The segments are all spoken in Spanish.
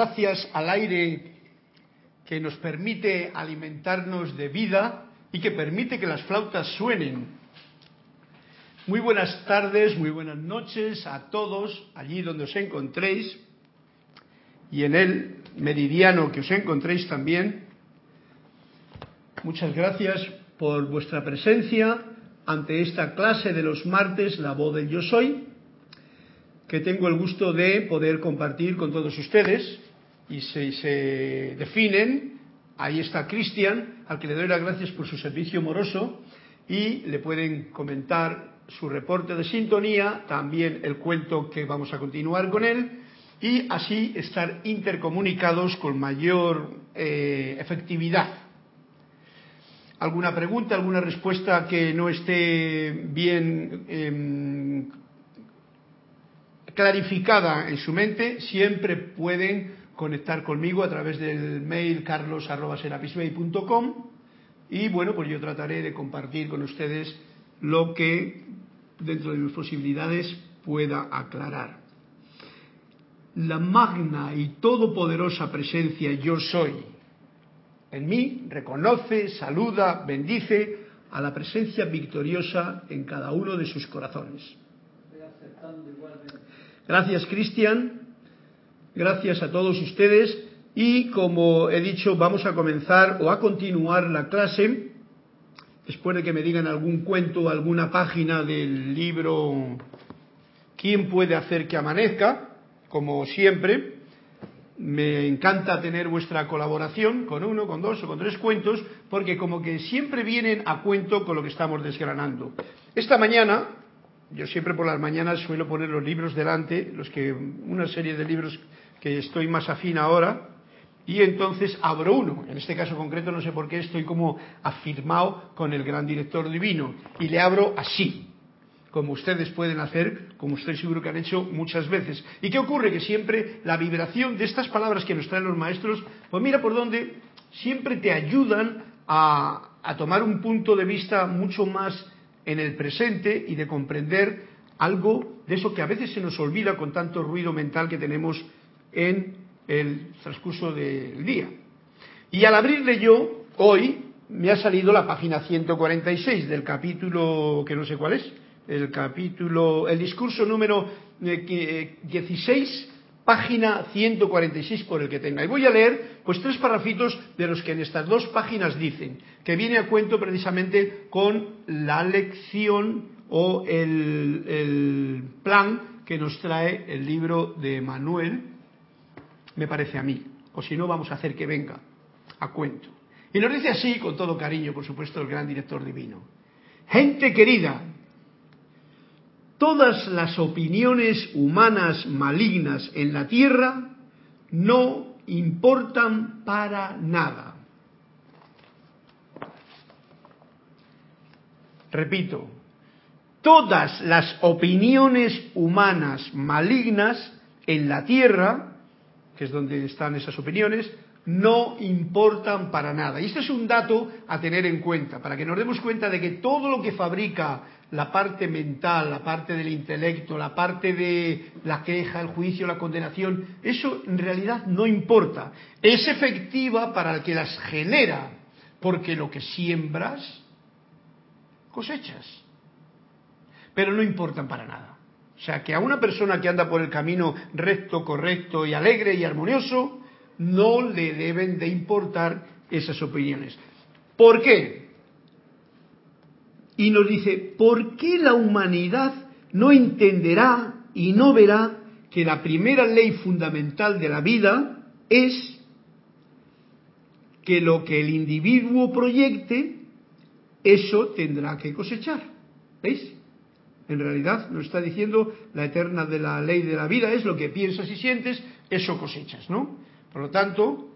gracias al aire que nos permite alimentarnos de vida y que permite que las flautas suenen. Muy buenas tardes, muy buenas noches a todos allí donde os encontréis y en el meridiano que os encontréis también. Muchas gracias por vuestra presencia ante esta clase de los martes, la voz del yo soy, que tengo el gusto de poder compartir con todos ustedes. Y si se definen, ahí está Cristian, al que le doy las gracias por su servicio moroso, y le pueden comentar su reporte de sintonía, también el cuento que vamos a continuar con él, y así estar intercomunicados con mayor eh, efectividad. ¿Alguna pregunta, alguna respuesta que no esté bien eh, clarificada en su mente, siempre pueden conectar conmigo a través del mail carlos.serapisbay.com y bueno, pues yo trataré de compartir con ustedes lo que dentro de mis posibilidades pueda aclarar. La magna y todopoderosa presencia yo soy en mí reconoce, saluda, bendice a la presencia victoriosa en cada uno de sus corazones. Gracias, Cristian. Gracias a todos ustedes. Y como he dicho, vamos a comenzar o a continuar la clase. Después de que me digan algún cuento, alguna página del libro ¿Quién puede hacer que amanezca? Como siempre, me encanta tener vuestra colaboración con uno, con dos o con tres cuentos, porque como que siempre vienen a cuento con lo que estamos desgranando. Esta mañana yo siempre por las mañanas suelo poner los libros delante, los que una serie de libros que estoy más afín ahora, y entonces abro uno. En este caso concreto no sé por qué estoy como afirmado con el gran director divino y le abro así, como ustedes pueden hacer, como estoy seguro que han hecho muchas veces. ¿Y qué ocurre? Que siempre la vibración de estas palabras que nos traen los maestros, pues mira por dónde siempre te ayudan a, a tomar un punto de vista mucho más en el presente y de comprender algo de eso que a veces se nos olvida con tanto ruido mental que tenemos en el transcurso del día. Y al abrirle yo, hoy me ha salido la página 146 del capítulo, que no sé cuál es, el capítulo, el discurso número 16 eh, página 146 por el que tenga. Y voy a leer pues tres parrafitos de los que en estas dos páginas dicen, que viene a cuento precisamente con la lección o el, el plan que nos trae el libro de Manuel, me parece a mí. O si no, vamos a hacer que venga a cuento. Y nos dice así, con todo cariño, por supuesto, el gran director divino. Gente querida, todas las opiniones humanas malignas en la tierra no importan para nada. Repito, todas las opiniones humanas malignas en la tierra, que es donde están esas opiniones, no importan para nada. Y este es un dato a tener en cuenta, para que nos demos cuenta de que todo lo que fabrica la parte mental, la parte del intelecto, la parte de la queja, el juicio, la condenación, eso en realidad no importa. Es efectiva para el que las genera, porque lo que siembras, cosechas. Pero no importan para nada. O sea, que a una persona que anda por el camino recto, correcto y alegre y armonioso, no le deben de importar esas opiniones. ¿Por qué? Y nos dice, ¿por qué la humanidad no entenderá y no verá que la primera ley fundamental de la vida es que lo que el individuo proyecte, eso tendrá que cosechar? ¿Veis? En realidad nos está diciendo la eterna de la ley de la vida es lo que piensas y sientes, eso cosechas, ¿no? Por lo tanto,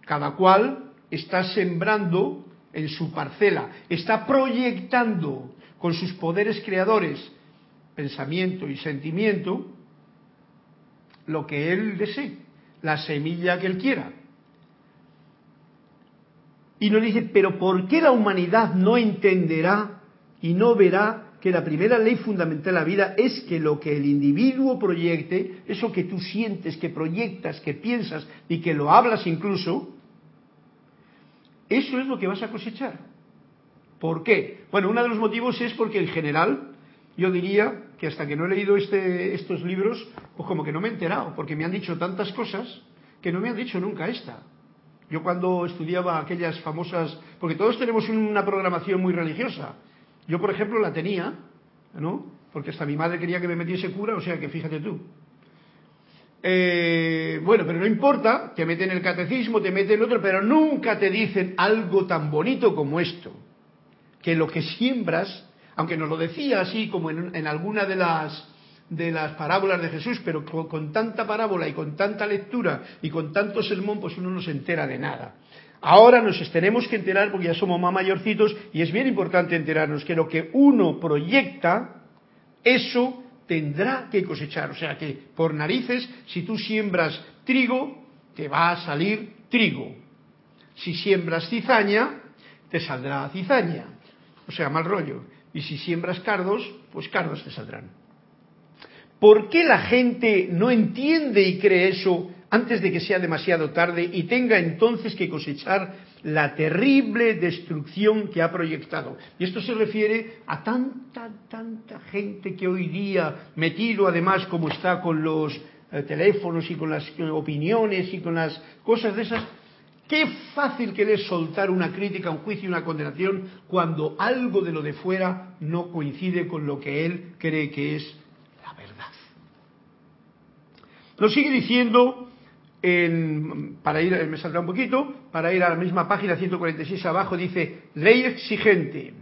cada cual está sembrando en su parcela, está proyectando con sus poderes creadores, pensamiento y sentimiento, lo que él desee, la semilla que él quiera. Y nos dice, pero ¿por qué la humanidad no entenderá y no verá que la primera ley fundamental de la vida es que lo que el individuo proyecte, eso que tú sientes, que proyectas, que piensas y que lo hablas incluso, eso es lo que vas a cosechar. ¿Por qué? Bueno, uno de los motivos es porque en general yo diría que hasta que no he leído este, estos libros, pues como que no me he enterado, porque me han dicho tantas cosas que no me han dicho nunca esta. Yo cuando estudiaba aquellas famosas, porque todos tenemos una programación muy religiosa. Yo, por ejemplo, la tenía, ¿no? Porque hasta mi madre quería que me metiese cura, o sea que fíjate tú. Eh, bueno, pero no importa, te meten el catecismo, te meten el otro, pero nunca te dicen algo tan bonito como esto. Que lo que siembras, aunque nos lo decía así como en, alguna de las de las parábolas de Jesús, pero con, tanta parábola y con tanta lectura y con tanto sermón, pues uno no se entera de nada. Ahora nos tenemos que enterar, porque ya somos más mayorcitos, y es bien importante enterarnos que lo que uno proyecta, eso tendrá que cosechar. O sea que, por narices, si tú siembras trigo, te va a salir trigo. Si siembras cizaña, te saldrá cizaña. O sea, mal rollo. Y si siembras cardos, pues cardos te saldrán. ¿Por qué la gente no entiende y cree eso antes de que sea demasiado tarde y tenga entonces que cosechar la terrible destrucción que ha proyectado? Y esto se refiere a tanta, tanta gente que hoy día, metido además como está con los eh, teléfonos y con las eh, opiniones y con las cosas de esas, Qué fácil que le es soltar una crítica, un juicio, una condenación cuando algo de lo de fuera no coincide con lo que él cree que es la verdad. Nos sigue diciendo, para ir, me saldrá un poquito, para ir a la misma página 146 abajo, dice, ley exigente.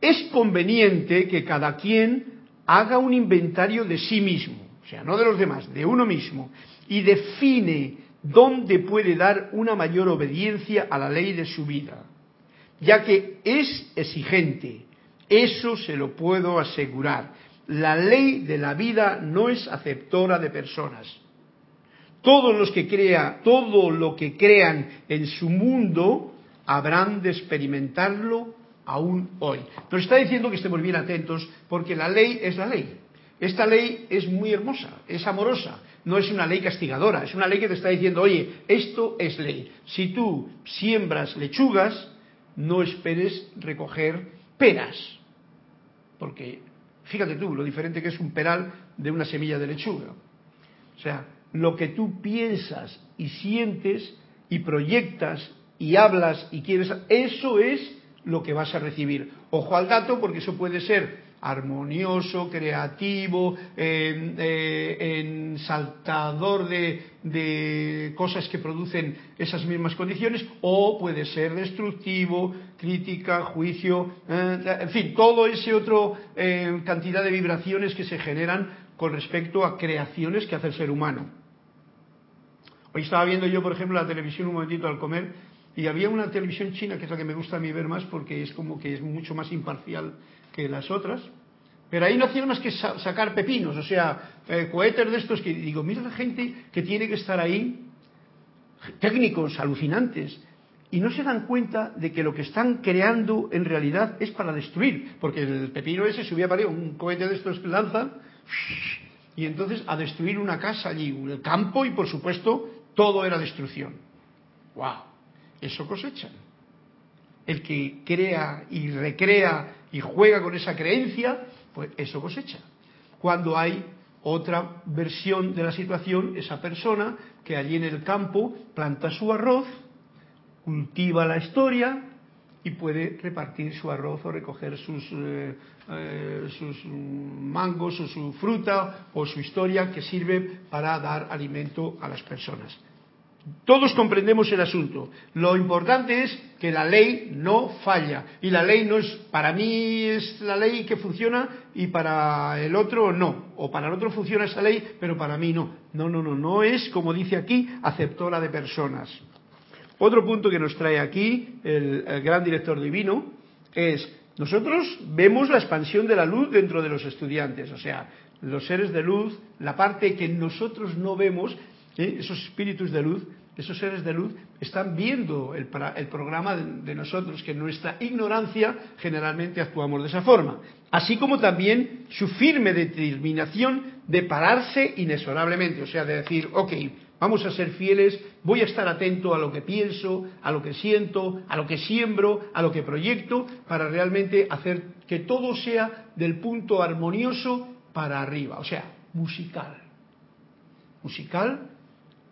Es conveniente que cada quien haga un inventario de sí mismo, o sea, no de los demás, de uno mismo, y define dónde puede dar una mayor obediencia a la ley de su vida, ya que es exigente, eso se lo puedo asegurar. La ley de la vida no es aceptora de personas. Todos los que crea, todo lo que crean en su mundo habrán de experimentarlo aún hoy. Nos está diciendo que estemos bien atentos porque la ley es la ley. Esta ley es muy hermosa, es amorosa, no es una ley castigadora, es una ley que te está diciendo, oye, esto es ley. Si tú siembras lechugas, no esperes recoger peras, porque fíjate tú lo diferente que es un peral de una semilla de lechuga. O sea, lo que tú piensas y sientes y proyectas y hablas y quieres, eso es lo que vas a recibir. Ojo al dato, porque eso puede ser armonioso, creativo, eh, saltador de, de, cosas que producen esas mismas condiciones, o puede ser destructivo, crítica, juicio, eh, en fin, todo ese otro eh, cantidad de vibraciones que se generan con respecto a creaciones que hace el ser humano. Hoy estaba viendo yo, por ejemplo, la televisión un momentito al comer y había una televisión china, que es la que me gusta a mí ver más porque es como que es mucho más imparcial que las otras. Pero ahí no hacían más que sacar pepinos, o sea, eh, cohetes de estos que digo, mira la gente que tiene que estar ahí, técnicos alucinantes, y no se dan cuenta de que lo que están creando en realidad es para destruir, porque el pepino ese subía para arriba, un cohete de estos que lanzan, y entonces a destruir una casa allí, el campo y por supuesto todo era destrucción. ¡Wow! Eso cosechan. El que crea y recrea y juega con esa creencia, pues eso cosecha. Cuando hay otra versión de la situación, esa persona que allí en el campo planta su arroz, cultiva la historia y puede repartir su arroz o recoger sus, eh, eh, sus mangos o su fruta o su historia que sirve para dar alimento a las personas. Todos comprendemos el asunto. Lo importante es que la ley no falla. Y la ley no es, para mí es la ley que funciona y para el otro no. O para el otro funciona esa ley, pero para mí no. No, no, no, no es, como dice aquí, aceptora de personas. Otro punto que nos trae aquí el, el gran director divino es, nosotros vemos la expansión de la luz dentro de los estudiantes. O sea, los seres de luz, la parte que nosotros no vemos, esos espíritus de luz esos seres de luz, están viendo el, programa de, nosotros, que en nuestra ignorancia generalmente actuamos de esa forma. Así como también su firme determinación de pararse inexorablemente, o sea, de decir, ok, vamos a ser fieles, voy a estar atento a lo que pienso, a lo que siento, a lo que siembro, a lo que proyecto, para realmente hacer que todo sea del punto armonioso para arriba, o sea, musical. Musical,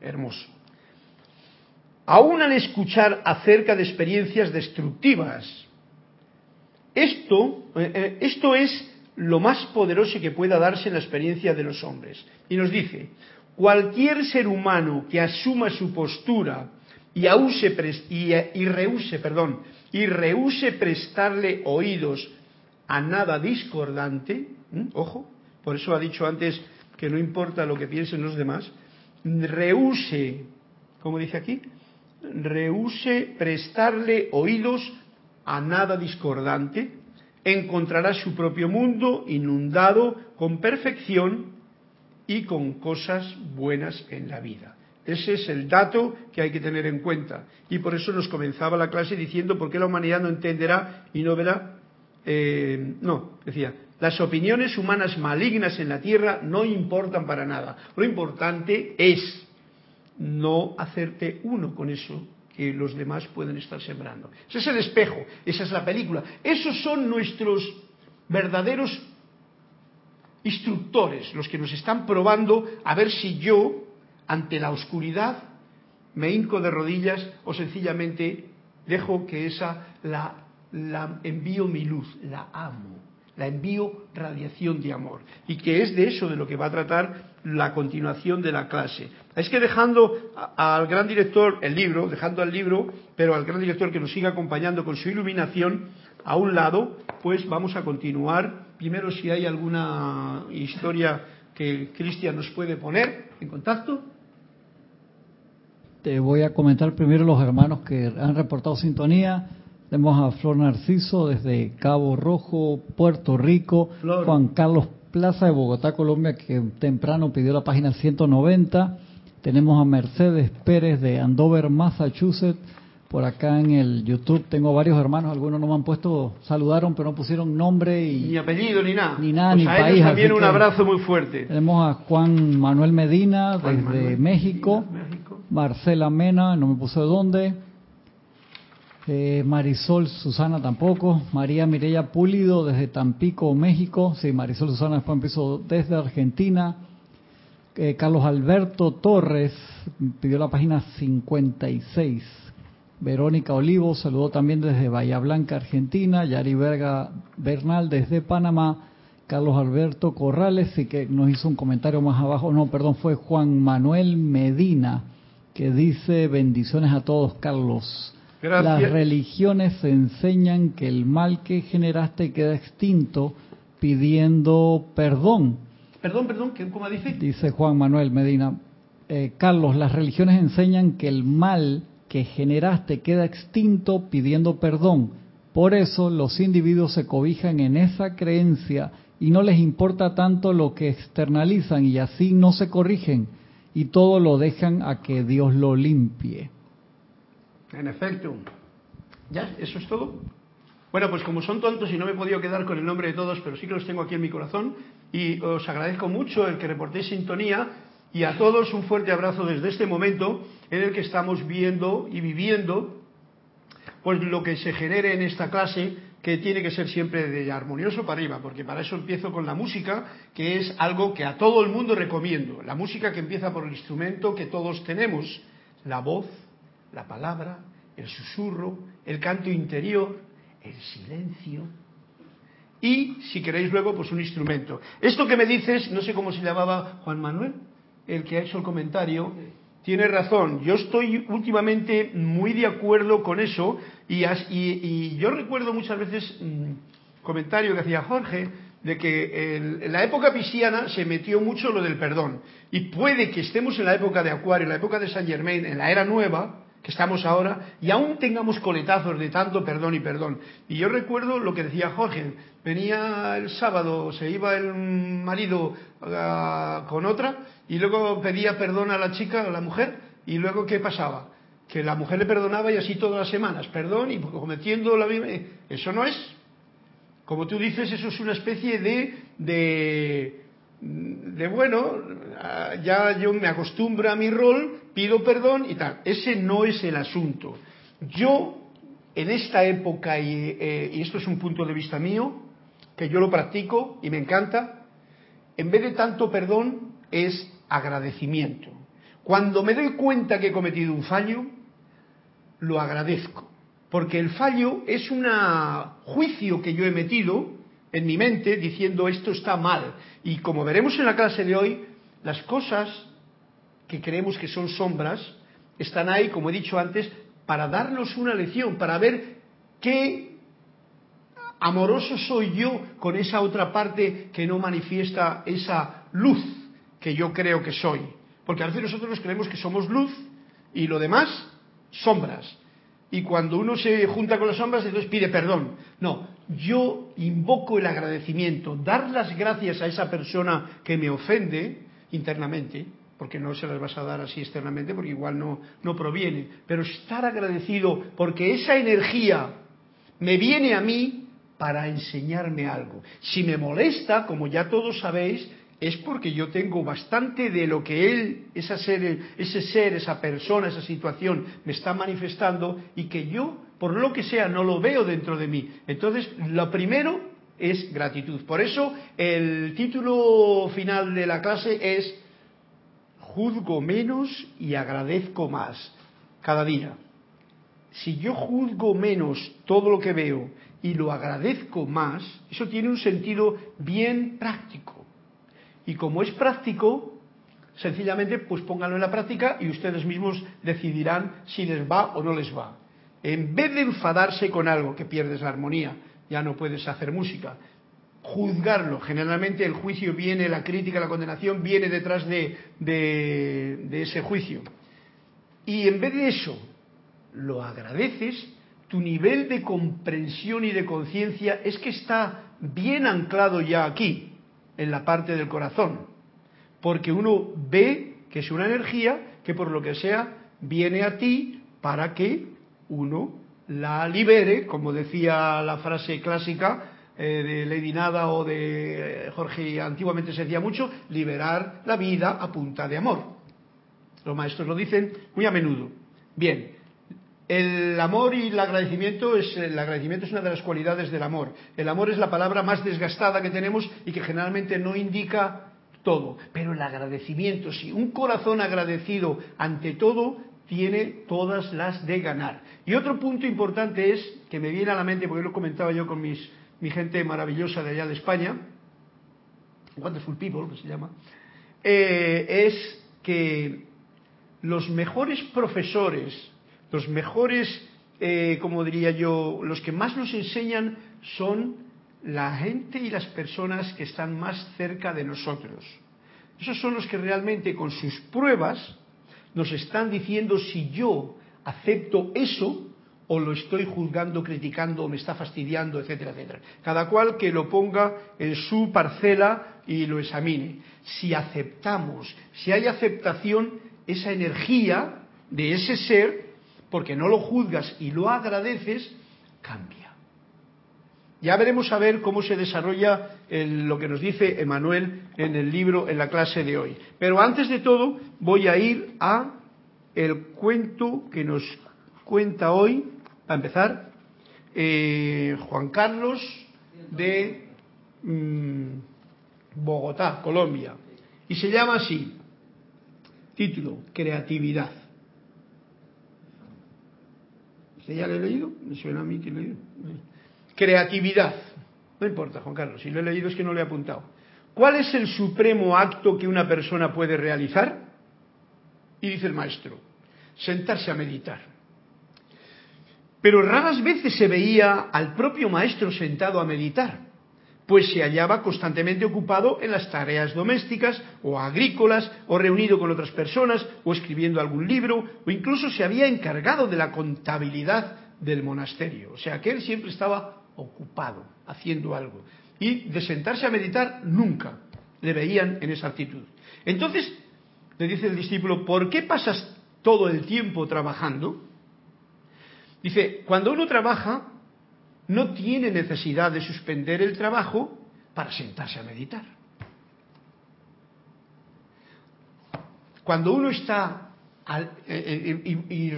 hermoso. Aún al escuchar acerca de experiencias destructivas, esto, eh, eh, esto es lo más poderoso que pueda darse en la experiencia de los hombres. Y nos dice, cualquier ser humano que asuma su postura y, y rehúse, perdón, y prestarle oídos a nada discordante, ojo, por eso ha dicho antes que no importa lo que piensen los demás, rehúse, como dice aquí, rehúse prestarle oídos a nada discordante, encontrará su propio mundo inundado con perfección y con cosas buenas en la vida. Ese es el dato que hay que tener en cuenta. Y por eso nos comenzaba la clase diciendo por qué la humanidad no entenderá y no verá. Eh, no, decía, las opiniones humanas malignas en la tierra no importan para nada. Lo importante es no hacerte uno con eso que los demás pueden estar sembrando. Ese es el espejo, esa es la película. Esos son nuestros verdaderos instructores, los que nos están probando a ver si yo, ante la oscuridad, me hinco de rodillas o sencillamente dejo que esa la, la envío mi luz, la amo la envío radiación de amor. Y que es de eso de lo que va a tratar la continuación de la clase. Es que dejando al gran director el libro, dejando al libro, pero al gran director que nos siga acompañando con su iluminación a un lado, pues vamos a continuar. Primero si hay alguna historia que Cristian nos puede poner en contacto. Te voy a comentar primero los hermanos que han reportado sintonía. Tenemos a Flor Narciso desde Cabo Rojo, Puerto Rico, Juan Carlos Plaza de Bogotá, Colombia, que temprano pidió la página 190. Tenemos a Mercedes Pérez de Andover, Massachusetts. Por acá en el YouTube tengo varios hermanos, algunos no me han puesto, saludaron, pero no pusieron nombre y... Ni apellido, ni nada. Ni nada, pues ni país. también un abrazo muy fuerte. Tenemos a Juan Manuel Medina desde México, México, Marcela Mena, no me puso de dónde, eh, Marisol Susana tampoco. María Mireya Pulido desde Tampico, México. Sí, Marisol Susana después empezó desde Argentina. Eh, Carlos Alberto Torres pidió la página 56. Verónica Olivo saludó también desde Bahía Blanca, Argentina. Yari Verga Bernal desde Panamá. Carlos Alberto Corrales, y que nos hizo un comentario más abajo. No, perdón, fue Juan Manuel Medina, que dice bendiciones a todos, Carlos. Las religiones enseñan que el mal que generaste queda extinto pidiendo perdón. Perdón, perdón, ¿cómo dice? Dice Juan Manuel Medina. Eh, Carlos, las religiones enseñan que el mal que generaste queda extinto pidiendo perdón. Por eso los individuos se cobijan en esa creencia y no les importa tanto lo que externalizan y así no se corrigen y todo lo dejan a que Dios lo limpie. En efecto. ¿Ya? ¿Eso es todo? Bueno, pues como son tontos y no me he podido quedar con el nombre de todos, pero sí que los tengo aquí en mi corazón, y os agradezco mucho el que reportéis sintonía y a todos un fuerte abrazo desde este momento en el que estamos viendo y viviendo pues lo que se genere en esta clase que tiene que ser siempre de armonioso para arriba, porque para eso empiezo con la música, que es algo que a todo el mundo recomiendo. La música que empieza por el instrumento que todos tenemos, la voz, la palabra, el susurro, el canto interior, el silencio y, si queréis luego, pues un instrumento. Esto que me dices, no sé cómo se llamaba Juan Manuel, el que ha hecho el comentario, tiene razón. Yo estoy últimamente muy de acuerdo con eso y, yo recuerdo muchas veces un mm, comentario que hacía Jorge de que en la época pisciana se metió mucho lo del perdón. Y puede que estemos en la época de Acuario, en la época de San Germain, en la era nueva, que estamos ahora, y aún tengamos coletazos de tanto perdón y perdón. Y yo recuerdo lo que decía Jorge, venía el sábado, se iba el marido ah, con otra, y luego pedía perdón a la chica, a la mujer, y luego ¿qué pasaba? Que la mujer le perdonaba y así todas las semanas, perdón, y cometiendo la misma... Eso no es. Como tú dices, eso es una especie de, de, de bueno, ya yo me acostumbro a mi rol, pido perdón y tal. Ese no es el asunto. Yo, en esta época, y, eh, y esto es un punto de vista mío, que yo lo practico y me encanta, en vez de tanto perdón es agradecimiento. Cuando me doy cuenta que he cometido un fallo, lo agradezco. Porque el fallo es un juicio que yo he metido en mi mente diciendo esto está mal. Y como veremos en la clase de hoy, las cosas que creemos que son sombras están ahí, como he dicho antes, para darnos una lección, para ver qué Amoroso soy yo con esa otra parte que no manifiesta esa luz que yo creo que soy. Porque a veces nosotros creemos que somos luz y lo demás, sombras. Y cuando uno se junta con las sombras, entonces pide perdón. No, yo invoco el agradecimiento, dar las gracias a esa persona que me ofende internamente, porque no se las vas a dar así externamente, porque igual no, no proviene, pero estar agradecido porque esa energía me viene a mí para enseñarme algo. Si me molesta, como ya todos sabéis, es porque yo tengo bastante de lo que él, ese ser, ese ser, esa persona, esa situación me está manifestando y que yo, por lo que sea, no lo veo dentro de mí. Entonces, lo primero es gratitud. Por eso, el título final de la clase es Juzgo menos y agradezco más cada día. Si yo juzgo menos todo lo que veo y lo agradezco más, eso tiene un sentido bien práctico. Y como es práctico, sencillamente pues pónganlo en la práctica y ustedes mismos decidirán si les va o no les va. En vez de enfadarse con algo que pierdes la armonía, ya no puedes hacer música, juzgarlo. Generalmente el juicio viene, la crítica, la condenación viene detrás de, de, de ese juicio. Y en vez de eso, lo agradeces, tu nivel de comprensión y de conciencia es que está bien anclado ya aquí, en la parte del corazón, porque uno ve que es una energía que por lo que sea viene a ti para que uno la libere, como decía la frase clásica eh, de Lady Nada o de eh, Jorge, antiguamente se decía mucho, liberar la vida a punta de amor. Los maestros lo dicen muy a menudo. Bien, el amor y el agradecimiento es el agradecimiento es una de las cualidades del amor. El amor es la palabra más desgastada que tenemos y que generalmente no indica todo, pero el agradecimiento, sí, un corazón agradecido ante todo tiene todas las de ganar. Y otro punto importante es que me viene a la mente porque lo comentaba yo con mis, mi gente maravillosa de allá de España, Wonderful People, que se llama, eh, es que los mejores profesores los mejores, eh, como diría yo, los que más nos enseñan son la gente y las personas que están más cerca de nosotros. Esos son los que realmente con sus pruebas nos están diciendo si yo acepto eso o lo estoy juzgando, criticando o me está fastidiando, etcétera, etcétera. Cada cual que lo ponga en su parcela y lo examine. Si aceptamos, si hay aceptación, esa energía de ese ser porque no lo juzgas y lo agradeces, cambia. Ya veremos a ver cómo se desarrolla lo que nos dice Emanuel en el libro, en la clase de hoy. Pero antes de todo, voy a ir a el cuento que nos cuenta hoy, para empezar, eh, Juan Carlos de mm, Bogotá, Colombia. Y se llama así, título, Creatividad. ya lo leído? Me suena a mí que lo he leído. Creatividad. No importa, Juan Carlos, si lo he leído es que no lo he apuntado. ¿Cuál es el supremo acto que una persona puede realizar? Y dice el maestro, sentarse a meditar. Pero raras veces se veía al propio maestro sentado a meditar pues se hallaba constantemente ocupado en las tareas domésticas o agrícolas, o reunido con otras personas, o escribiendo algún libro, o incluso se había encargado de la contabilidad del monasterio. O sea que él siempre estaba ocupado, haciendo algo. Y de sentarse a meditar, nunca le veían en esa actitud. Entonces, le dice el discípulo, ¿por qué pasas todo el tiempo trabajando, dice, cuando uno trabaja, no tiene necesidad de suspender el trabajo para sentarse a meditar. Cuando uno está, eh, eh, y,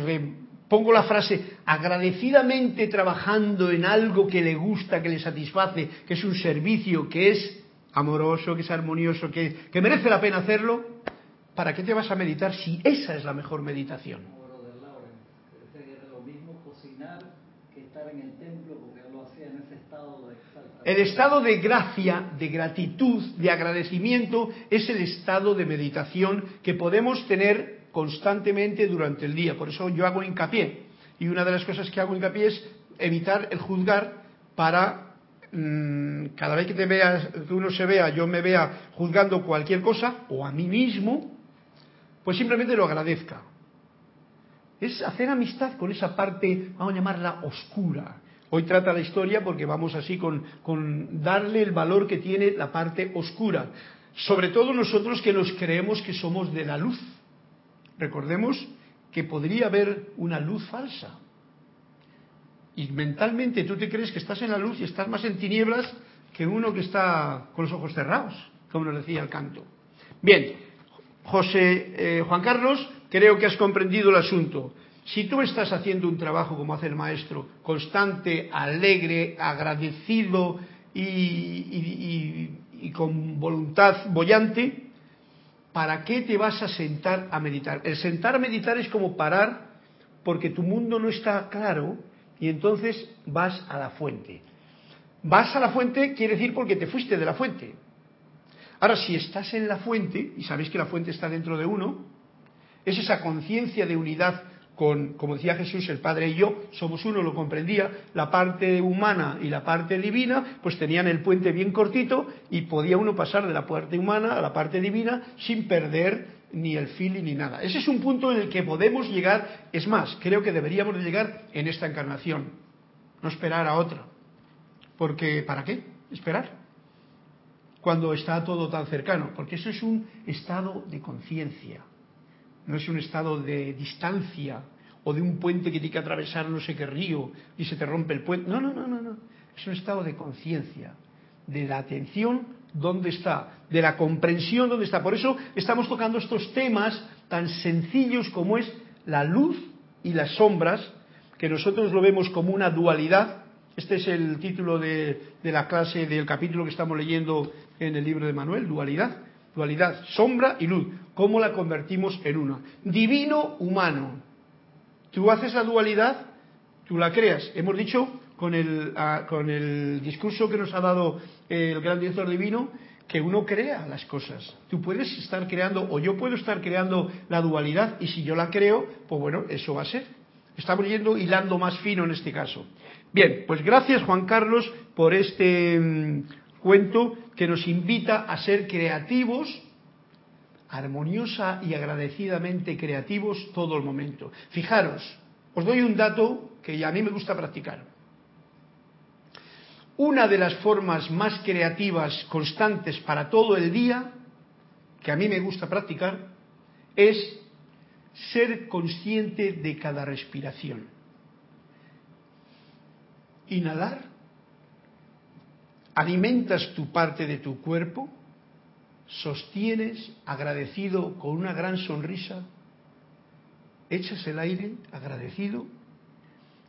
pongo la frase, agradecidamente trabajando en algo que le gusta, que le satisface, que es un servicio, que es amoroso, que es armonioso, que merece la pena hacerlo, ¿para qué te vas a meditar si esa es la mejor meditación? El estado de gracia, de gratitud, de agradecimiento es el estado de meditación que podemos tener constantemente durante el día. Por eso yo hago hincapié. Y una de las cosas que hago hincapié es evitar el juzgar para mm, cada vez que te veas, que uno se vea, yo me vea juzgando cualquier cosa o a mí mismo, pues simplemente lo agradezca. Es hacer amistad con esa parte, vamos a llamarla oscura, Hoy trata la historia porque vamos así con, darle el valor que tiene la parte oscura. Sobre todo nosotros que nos creemos que somos de la luz. Recordemos que podría haber una luz falsa. Y mentalmente tú te crees que estás en la luz y estás más en tinieblas que uno que está con los ojos cerrados, como nos decía el canto. Bien, José eh, Juan Carlos, creo que has comprendido el asunto. Si tú estás haciendo un trabajo como hace el maestro, constante, alegre, agradecido y, con voluntad bollante, ¿para qué te vas a sentar a meditar? El sentar a meditar es como parar porque tu mundo no está claro y entonces vas a la fuente. Vas a la fuente quiere decir porque te fuiste de la fuente. Ahora, si estás en la fuente, y sabéis que la fuente está dentro de uno, es esa conciencia de unidad como decía Jesús, el Padre y yo somos uno, lo comprendía, la parte humana y la parte divina, pues tenían el puente bien cortito y podía uno pasar de la parte humana a la parte divina sin perder ni el feeling ni nada. Ese es un punto en el que podemos llegar, es más, creo que deberíamos de llegar en esta encarnación, no esperar a otra. Porque, ¿para qué? Esperar. Cuando está todo tan cercano, porque eso es un estado de conciencia no es un estado de distancia o de un puente que tiene que atravesar no sé qué río y se te rompe el puente. No, no, no, no, no. Es un estado de conciencia, de la atención dónde está, de la comprensión dónde está. Por eso estamos tocando estos temas tan sencillos como es la luz y las sombras, que nosotros lo vemos como una dualidad. Este es el título de, de la clase del capítulo que estamos leyendo en el libro de Manuel, dualidad dualidad, sombra y luz, ¿cómo la convertimos en una? Divino, humano. Tú haces la dualidad, tú la creas. Hemos dicho con el, ah, con el discurso que nos ha dado el gran director divino que uno crea las cosas. Tú puedes estar creando, o yo puedo estar creando la dualidad, y si yo la creo, pues bueno, eso va a ser. Estamos yendo hilando más fino en este caso. Bien, pues gracias Juan Carlos por este mm, cuento que nos invita a ser creativos, armoniosa y agradecidamente creativos todo el momento. Fijaros, os doy un dato que a mí me gusta practicar. Una de las formas más creativas, constantes para todo el día, que a mí me gusta practicar, es ser consciente de cada respiración. Inhalar alimentas tu parte de tu cuerpo, sostienes agradecido con una gran sonrisa, echas el aire agradecido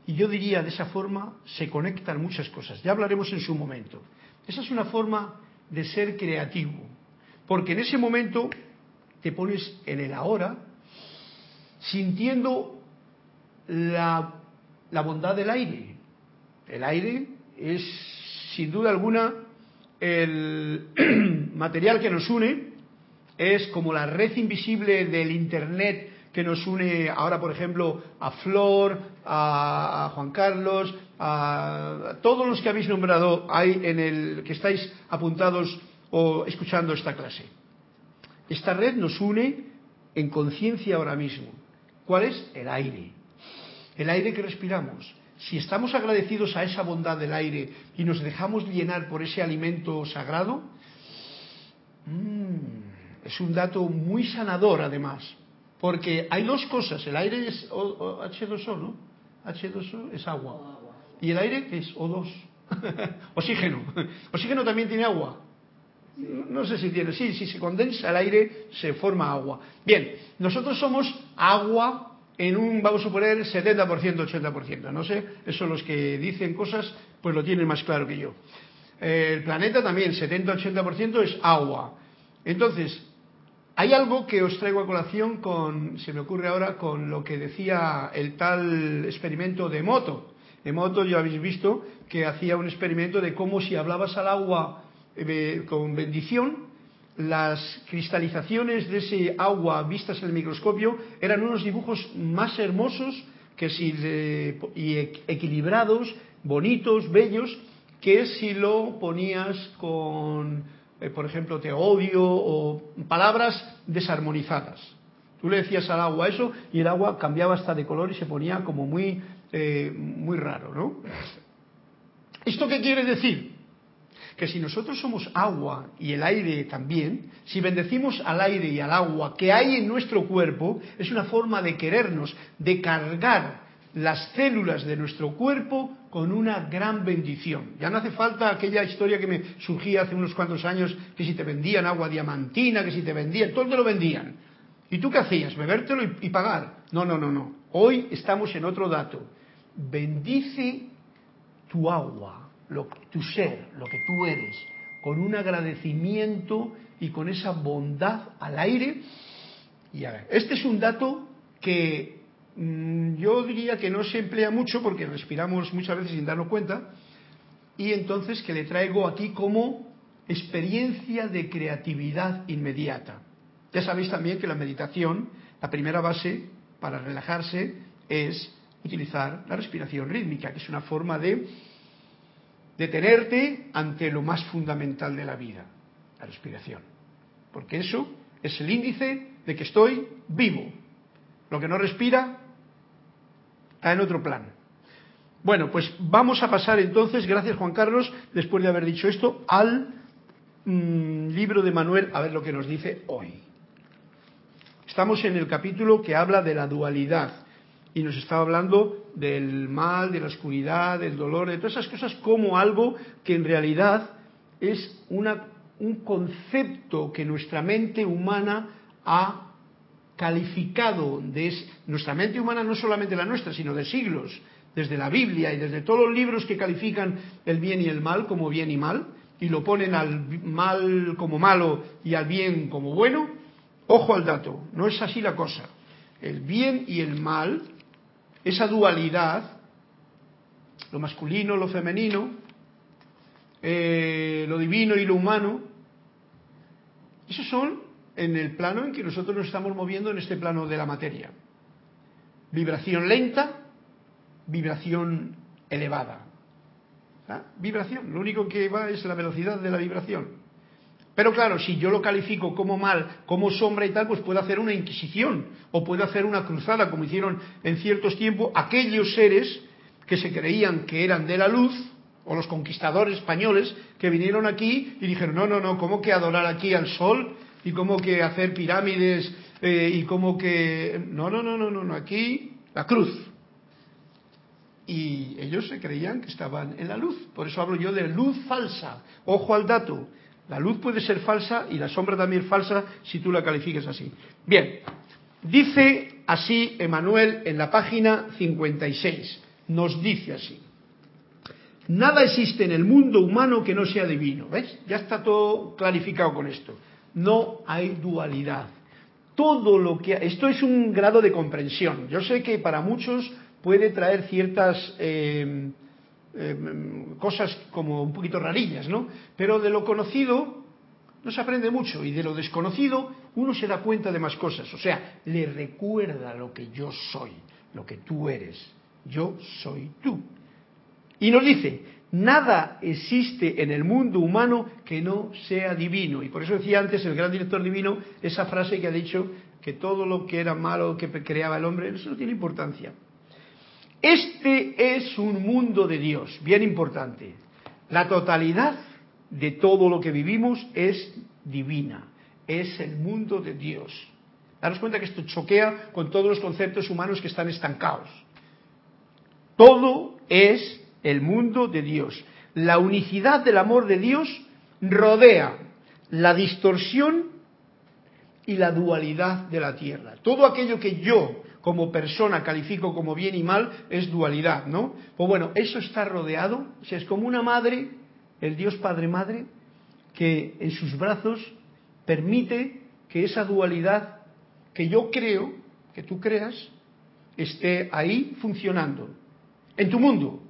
y yo diría de esa forma se conectan muchas cosas. Ya hablaremos en su momento. Esa es una forma de ser creativo, porque en ese momento te pones en el ahora sintiendo la, la bondad del aire. El aire es sin duda alguna, el material que nos une es como la red invisible del Internet que nos une ahora, por ejemplo, a Flor, a, Juan Carlos, a, todos los que habéis nombrado hay en el que estáis apuntados o escuchando esta clase. Esta red nos une en conciencia ahora mismo. ¿Cuál es? El aire. El aire que respiramos si estamos agradecidos a esa bondad del aire y nos dejamos llenar por ese alimento sagrado, mm, es un dato muy sanador además, Porque hay dos cosas, el aire es H2O, ¿no? H2O es agua. ¿Y el aire es O2? Oxígeno. Oxígeno también tiene agua. No sé si tiene, sí, si se condensa el aire se forma agua. Bien, nosotros somos agua en un, vamos a suponer, 70%, 80%. No sé, eso los que dicen cosas, pues lo tienen más claro que yo. El planeta también, 70-80% es agua. Entonces, hay algo que os traigo a colación con, se me ocurre ahora, con lo que decía el tal experimento de Moto. De Moto ya habéis visto que hacía un experimento de cómo si hablabas al agua eh, con bendición, las cristalizaciones de ese agua vistas en el microscopio eran unos dibujos más hermosos que si y equilibrados, bonitos, bellos, que si lo ponías con, eh, por ejemplo, te odio o palabras desarmonizadas. Tú le decías al agua eso y el agua cambiaba hasta de color y se ponía como muy, eh, muy raro, ¿no? ¿Esto qué quiere decir? Que si nosotros somos agua y el aire también, si bendecimos al aire y al agua que hay en nuestro cuerpo, es una forma de querernos, de cargar las células de nuestro cuerpo con una gran bendición. Ya no hace falta aquella historia que me surgía hace unos cuantos años, que si te vendían agua diamantina, que si te vendían, todo te lo vendían. ¿Y tú qué hacías? ¿Bebértelo y, y pagar? No, no, no, no. Hoy estamos en otro dato. Bendice tu agua, lo, tu ser, lo que tú eres, con un agradecimiento y con esa bondad al aire. Y a este es un dato que mm, yo diría que no se emplea mucho porque respiramos muchas veces sin darnos cuenta y entonces que le traigo aquí como experiencia de creatividad inmediata. Ya sabéis también que la meditación, la primera base para relajarse es utilizar la respiración rítmica, que es una forma de detenerte ante lo más fundamental de la vida, la respiración. Porque eso es el índice de que estoy vivo. Lo que no respira está en otro plano. Bueno, pues vamos a pasar entonces, gracias Juan Carlos, después de haber dicho esto, al mm, libro de Manuel, a ver lo que nos dice hoy. Estamos en el capítulo que habla de la dualidad y nos estaba hablando del mal, de la oscuridad, del dolor, de todas esas cosas como algo que en realidad es una, un concepto que nuestra mente humana ha calificado de nuestra mente humana no solamente la nuestra sino de siglos desde la Biblia y desde todos los libros que califican el bien y el mal como bien y mal y lo ponen al mal como malo y al bien como bueno. Ojo al dato no es así la cosa. El bien y el mal esa dualidad, lo masculino, lo femenino, eh, lo divino y lo humano, esos son en el plano en que nosotros nos estamos moviendo en este plano de la materia. Vibración lenta, vibración elevada. ¿Ah? Vibración, lo único que va es la velocidad de la vibración. Pero claro, si yo lo califico como mal, como sombra y tal, pues puedo hacer una inquisición o puedo hacer una cruzada, como hicieron en ciertos tiempos aquellos seres que se creían que eran de la luz, o los conquistadores españoles que vinieron aquí y dijeron, no, no, no, ¿cómo que adorar aquí al sol? ¿Y cómo que hacer pirámides? Eh, ¿Y cómo que...? No, no, no, no, no, no, aquí la cruz. Y ellos se creían que estaban en la luz. Por eso hablo yo de luz falsa. Ojo al dato. La luz puede ser falsa y la sombra también falsa si tú la califiques así. Bien, dice así Emanuel en la página 56. Nos dice así. Nada existe en el mundo humano que no sea divino. ¿Ves? Ya está todo clarificado con esto. No hay dualidad. Todo lo que... Esto es un grado de comprensión. Yo sé que para muchos puede traer ciertas... Eh, eh, cosas como un poquito rarillas, ¿no? Pero de lo conocido no se aprende mucho y de lo desconocido uno se da cuenta de más cosas. O sea, le recuerda lo que yo soy, lo que tú eres. Yo soy tú. Y nos dice, nada existe en el mundo humano que no sea divino. Y por eso decía antes el gran director divino esa frase que ha dicho que todo lo que era malo que creaba el hombre, eso no tiene importancia. Este es un mundo de Dios, bien importante. La totalidad de todo lo que vivimos es divina, es el mundo de Dios. Daros cuenta que esto choquea con todos los conceptos humanos que están estancados. Todo es el mundo de Dios. La unicidad del amor de Dios rodea la distorsión y la dualidad de la tierra. Todo aquello que yo como persona califico como bien y mal es dualidad, ¿no? Pues bueno, eso está rodeado, o sea, es como una madre, el Dios Padre Madre, que en sus brazos permite que esa dualidad que yo creo, que tú creas, esté ahí funcionando. En tu mundo,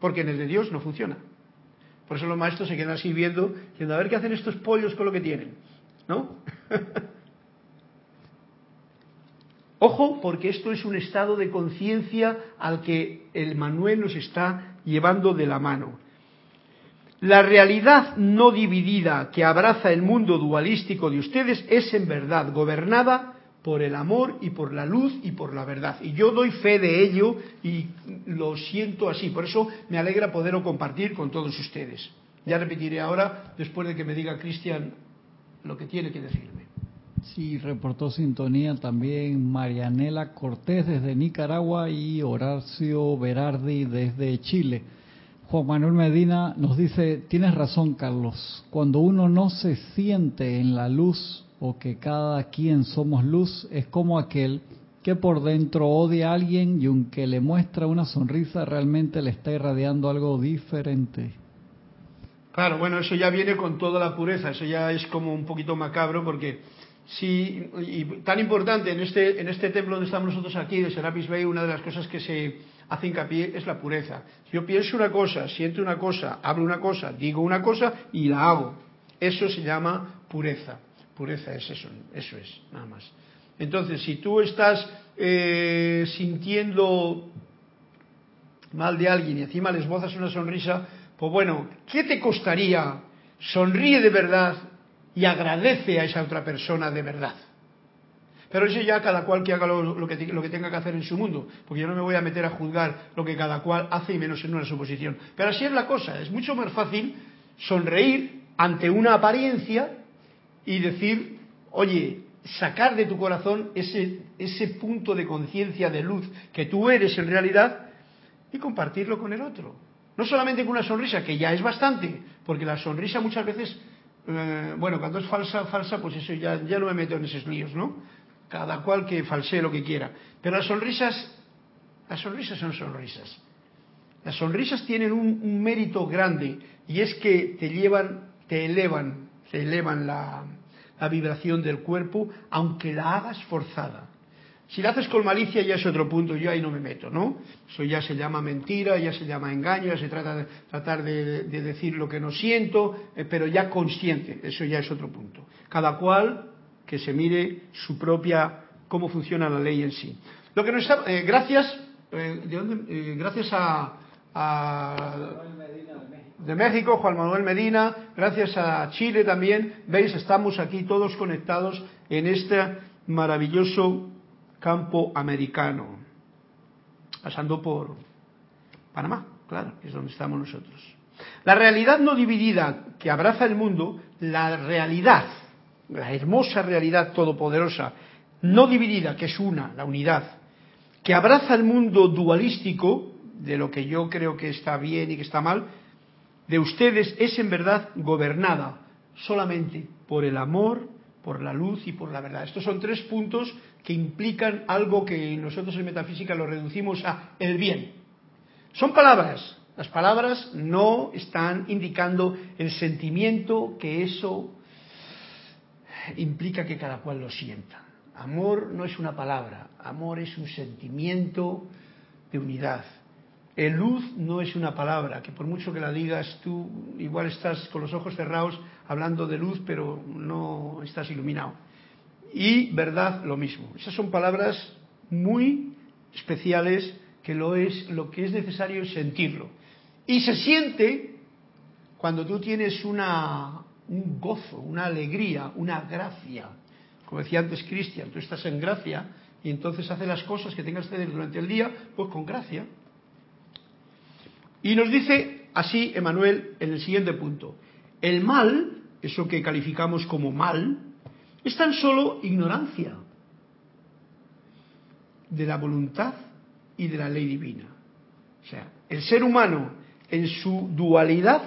porque en el de Dios no funciona. Por eso los maestros se quedan así viendo, diciendo, a ver qué hacen estos pollos con lo que tienen. ¿No? Ojo, porque esto es un estado de conciencia al que el Manuel nos está llevando de la mano. La realidad no dividida que abraza el mundo dualístico de ustedes es en verdad gobernada por el amor y por la luz y por la verdad. Y yo doy fe de ello y lo siento así. Por eso me alegra poderlo compartir con todos ustedes. Ya repetiré ahora, después de que me diga Cristian lo que tiene que decirme. Sí, reportó sintonía también Marianela Cortés desde Nicaragua y Horacio Berardi desde Chile. Juan Manuel Medina nos dice, tienes razón Carlos, cuando uno no se siente en la luz o que cada quien somos luz, es como aquel que por dentro odia a alguien y aunque le muestra una sonrisa, realmente le está irradiando algo diferente. Claro, bueno, eso ya viene con toda la pureza, eso ya es como un poquito macabro porque si, y tan importante en este, en este templo donde estamos nosotros aquí, de Serapis Bay, una de las cosas que se hace hincapié es la pureza. Yo pienso una cosa, siento una cosa, hablo una cosa, digo una cosa y la hago. Eso se llama pureza. Pureza es eso, eso es, nada más. Entonces, si tú estás eh, sintiendo mal de alguien y encima les bozas una sonrisa, pues bueno, ¿qué te costaría? Sonríe de verdad y agradece a esa otra persona de verdad. Pero eso ya cada cual que haga lo, que, lo, que, tenga que hacer en su mundo, porque yo no me voy a meter a juzgar lo que cada cual hace y menos en una suposición. Pero así es la cosa, es mucho más fácil sonreír ante una apariencia y decir, oye, sacar de tu corazón ese, ese punto de conciencia de luz que tú eres en realidad y compartirlo con el otro. No solamente con una sonrisa, que ya es bastante, porque la sonrisa muchas veces, eh, bueno, cuando es falsa, falsa, pues eso ya, ya no me meto en esos líos, ¿no? cada cual que falsee lo que quiera. Pero las sonrisas, las sonrisas son sonrisas. Las sonrisas tienen un, mérito grande y es que te llevan, te elevan, te elevan la, la vibración del cuerpo, aunque la hagas forzada. Si la haces con malicia ya es otro punto, yo ahí no me meto, ¿no? Eso ya se llama mentira, ya se llama engaño, ya se trata de tratar de, de decir lo que no siento, eh, pero ya consciente, eso ya es otro punto. Cada cual que se mire su propia cómo funciona la ley en sí. Lo que nos eh, gracias eh, ¿de dónde? Eh, gracias a, de México, Juan Manuel Medina, gracias a Chile también, veis, estamos aquí todos conectados en este maravilloso campo americano, pasando por Panamá, claro, que es donde estamos nosotros. La realidad no dividida que abraza el mundo, la realidad la hermosa realidad todopoderosa, no dividida, que es una, la unidad, que abraza el mundo dualístico, de lo que yo creo que está bien y que está mal, de ustedes es en verdad gobernada solamente por el amor, por la luz y por la verdad. Estos son tres puntos que implican algo que nosotros en metafísica lo reducimos a el bien. Son palabras. Las palabras no están indicando el sentimiento que eso implica que cada cual lo sienta. Amor no es una palabra, amor es un sentimiento de unidad. El luz no es una palabra, que por mucho que la digas tú, igual estás con los ojos cerrados hablando de luz, pero no estás iluminado. Y verdad, lo mismo. Esas son palabras muy especiales que lo, es, lo que es necesario es sentirlo. Y se siente cuando tú tienes una, un gozo, una alegría, una gracia. Como decía antes Cristian, tú estás en gracia y entonces haces las cosas que tengas que hacer durante el día, pues con gracia. Y nos dice así Emanuel en el siguiente punto, el mal, eso que calificamos como mal, es tan solo ignorancia, de la voluntad y de la ley divina. O sea, el ser humano en su dualidad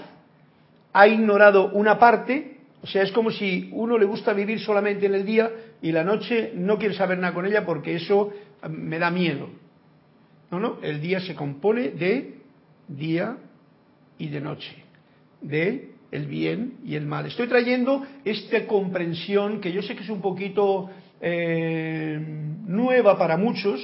ha ignorado una parte, o sea, es como si uno le gusta vivir solamente en el día y la noche no quiere saber nada con ella porque eso me da miedo. No, no, el día se compone de día y de noche, de el bien y el mal. Estoy trayendo esta comprensión que yo sé que es un poquito eh, nueva para muchos,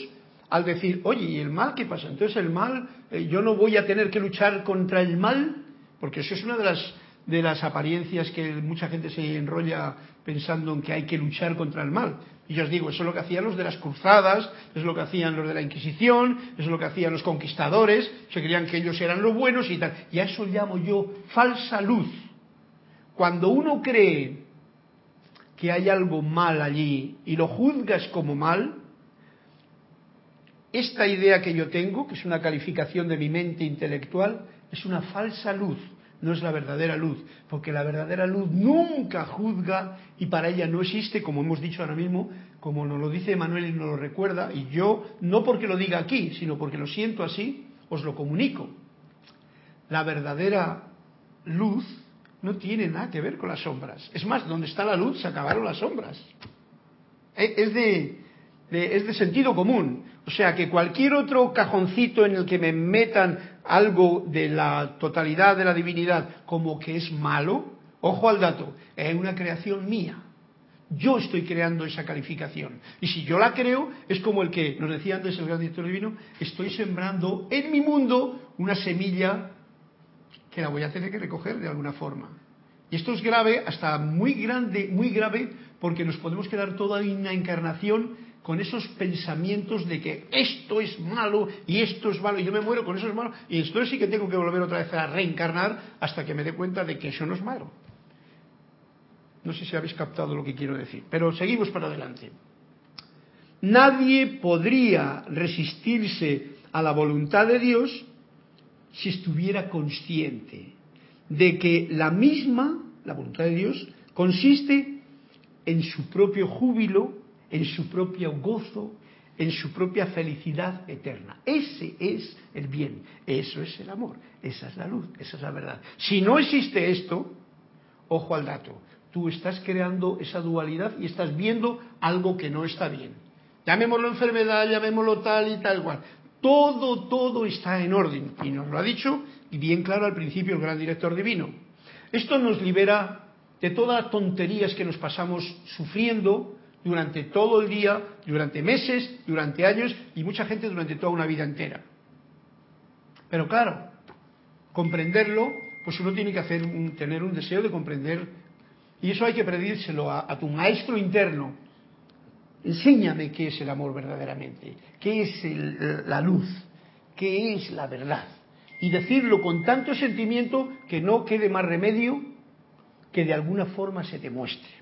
al decir, oye, ¿y el mal qué pasa? Entonces el mal, eh, yo no voy a tener que luchar contra el mal, porque eso es una de las de las apariencias que mucha gente se enrolla pensando en que hay que luchar contra el mal. Y yo os digo, eso es lo que hacían los de las cruzadas, es lo que hacían los de la Inquisición, es lo que hacían los conquistadores, se creían que ellos eran los buenos y tal. Y a eso llamo yo falsa luz. Cuando uno cree que hay algo mal allí y lo juzgas como mal, esta idea que yo tengo, que es una calificación de mi mente intelectual, es una falsa luz no es la verdadera luz, porque la verdadera luz nunca juzga y para ella no existe, como hemos dicho ahora mismo, como nos lo dice Manuel y nos lo recuerda, y yo, no porque lo diga aquí, sino porque lo siento así, os lo comunico. La verdadera luz no tiene nada que ver con las sombras. Es más, donde está la luz se acabaron las sombras. Eh, es de, es de sentido común. O sea que cualquier otro cajoncito en el que me metan algo de la totalidad de la divinidad como que es malo, ojo al dato, es una creación mía. Yo estoy creando esa calificación. Y si yo la creo, es como el que nos decía antes el gran director divino, estoy sembrando en mi mundo una semilla que la voy a tener que recoger de alguna forma. Y esto es grave, hasta muy grande, muy grave, porque nos podemos quedar toda una encarnación con esos pensamientos de que esto es malo y esto es malo y yo me muero con eso es malo y entonces sí que tengo que volver otra vez a reencarnar hasta que me dé cuenta de que eso no es malo. No sé si habéis captado lo que quiero decir, pero seguimos para adelante. Nadie podría resistirse a la voluntad de Dios si estuviera consciente de que la misma, la voluntad de Dios, consiste en su propio júbilo en su propio gozo, en su propia felicidad eterna. Ese es el bien, eso es el amor, esa es la luz, esa es la verdad. Si no existe esto, ojo al dato, tú estás creando esa dualidad y estás viendo algo que no está bien. Llamémoslo enfermedad, llamémoslo tal y tal cual. Todo, todo está en orden. Y nos lo ha dicho y bien claro al principio el gran director divino. Esto nos libera de todas las tonterías que nos pasamos sufriendo durante todo el día, durante meses, durante años y mucha gente durante toda una vida entera. Pero claro, comprenderlo, pues uno tiene que hacer tener un deseo de comprender y eso hay que pedírselo a, tu maestro interno. Enséñame qué es el amor verdaderamente, qué es la luz, qué es la verdad. Y decirlo con tanto sentimiento que no quede más remedio que de alguna forma se te muestre.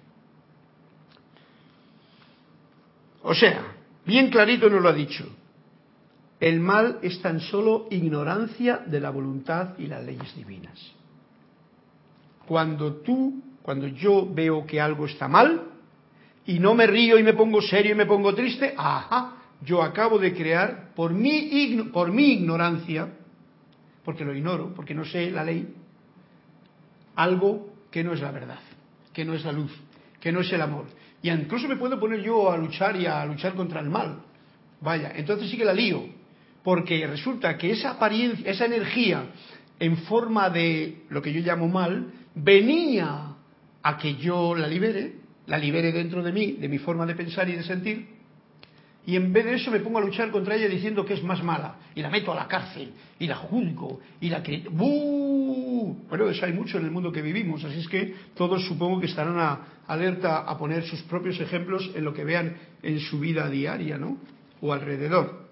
O sea, bien clarito nos lo ha dicho. El mal es tan solo ignorancia de la voluntad y las leyes divinas. Cuando tú, cuando yo veo que algo está mal y no me río y me pongo serio y me pongo triste, ajá, yo acabo de crear por mi, por mi ignorancia, porque lo ignoro, porque no sé la ley, algo que no es la verdad, que no es la luz, que no es el amor. Y incluso me puedo poner yo a luchar y a luchar contra el mal. Vaya, entonces sí que la lío. Porque resulta que esa apariencia, esa energía en forma de lo que yo llamo mal, venía a que yo la libere, la libere dentro de mí, de mi forma de pensar y de sentir, y en vez de eso me pongo a luchar contra ella diciendo que es más mala. Y la meto a la cárcel y la juzgo y la que bueno eso hay mucho en el mundo que vivimos así es que todos supongo que estarán a, alerta a poner sus propios ejemplos en lo que vean en su vida diaria no o alrededor.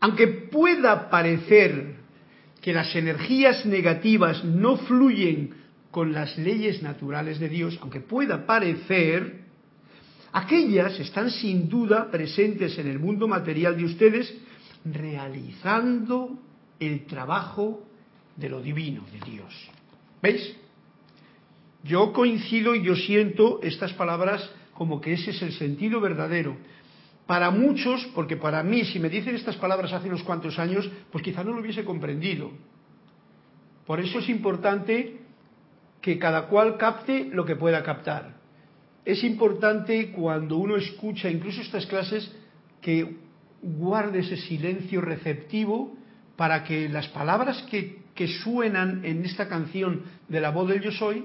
Aunque pueda parecer que las energías negativas no fluyen con las leyes naturales de Dios aunque pueda parecer Aquellas están sin duda presentes en el mundo material de ustedes realizando el trabajo de lo divino, de Dios. ¿Veis? Yo coincido y yo siento estas palabras como que ese es el sentido verdadero. para muchos, porque para mí, si me dicen estas palabras hace unos cuantos años, pues quizá no lo hubiese comprendido. Por eso es importante que cada cual capte lo que pueda captar. Es importante cuando uno escucha incluso estas clases que guarde ese silencio receptivo para que las palabras que, suenan en esta canción de la voz del yo soy,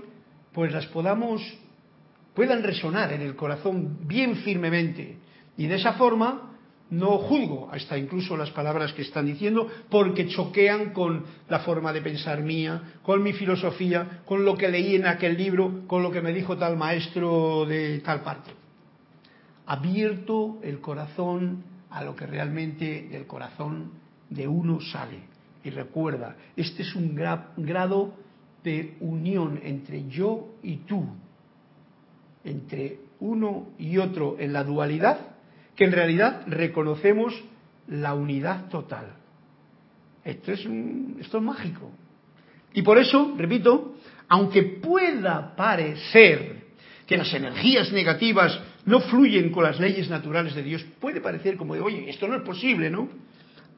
pues las podamos, puedan resonar en el corazón bien firmemente. Y de esa forma no juzgo hasta incluso las palabras que están diciendo porque choquean con la forma de pensar mía, con mi filosofía, con lo que leí en aquel libro, con lo que me dijo tal maestro de tal parte. Abierto el corazón a lo que realmente del corazón de uno sale. Y recuerda, este es un grado de unión entre yo y tú, entre uno y otro en la dualidad que en realidad reconocemos la unidad total. Esto es, esto es mágico. Y por eso, repito, aunque pueda parecer que las energías negativas no fluyen con las leyes naturales de Dios, puede parecer como de, oye, esto no es posible, ¿no?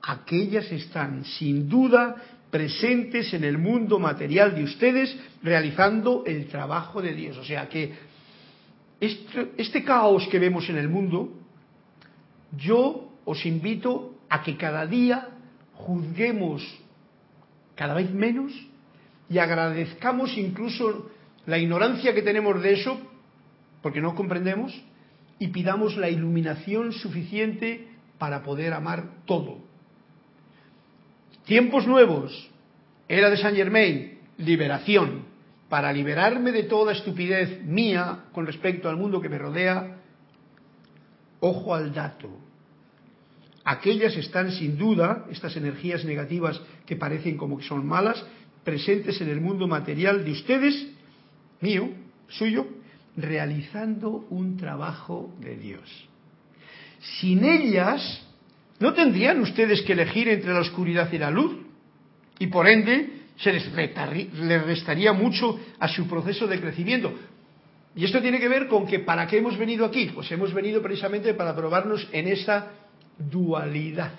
Aquellas están sin duda presentes en el mundo material de ustedes realizando el trabajo de Dios. O sea que este, este caos que vemos en el mundo yo os invito a que cada día juzguemos cada vez menos y agradezcamos incluso la ignorancia que tenemos de eso, porque no comprendemos, y pidamos la iluminación suficiente para poder amar todo. Tiempos nuevos, era de Saint Germain, liberación, para liberarme de toda estupidez mía con respecto al mundo que me rodea, ojo al dato, aquellas están sin duda, estas energías negativas que parecen como que son malas, presentes en el mundo material de ustedes, mío, suyo, realizando un trabajo de Dios. Sin ellas, no tendrían ustedes que elegir entre la oscuridad y la luz, y por ende se les, restaría mucho a su proceso de crecimiento. Y esto tiene que ver con que ¿para qué hemos venido aquí? Pues hemos venido precisamente para probarnos en esa dualidad.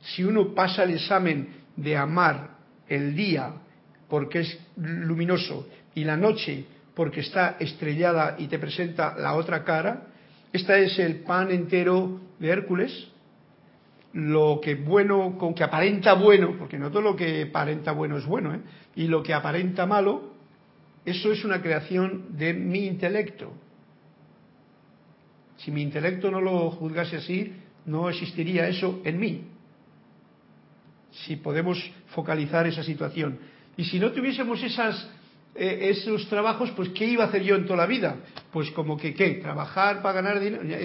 Si uno pasa el examen de amar el día porque es luminoso y la noche porque está estrellada y te presenta la otra cara, este es el pan entero de Hércules, lo que bueno, con que aparenta bueno, porque no todo lo que aparenta bueno es bueno, ¿eh? y lo que aparenta malo, eso es una creación de mi intelecto. Si mi intelecto no lo juzgase así, no existiría eso en mí. Si podemos focalizar esa situación. Y si no tuviésemos esas, eh, esos trabajos, pues ¿qué iba a hacer yo en toda la vida? Pues como que, ¿qué? Trabajar para ganar dinero. Ya,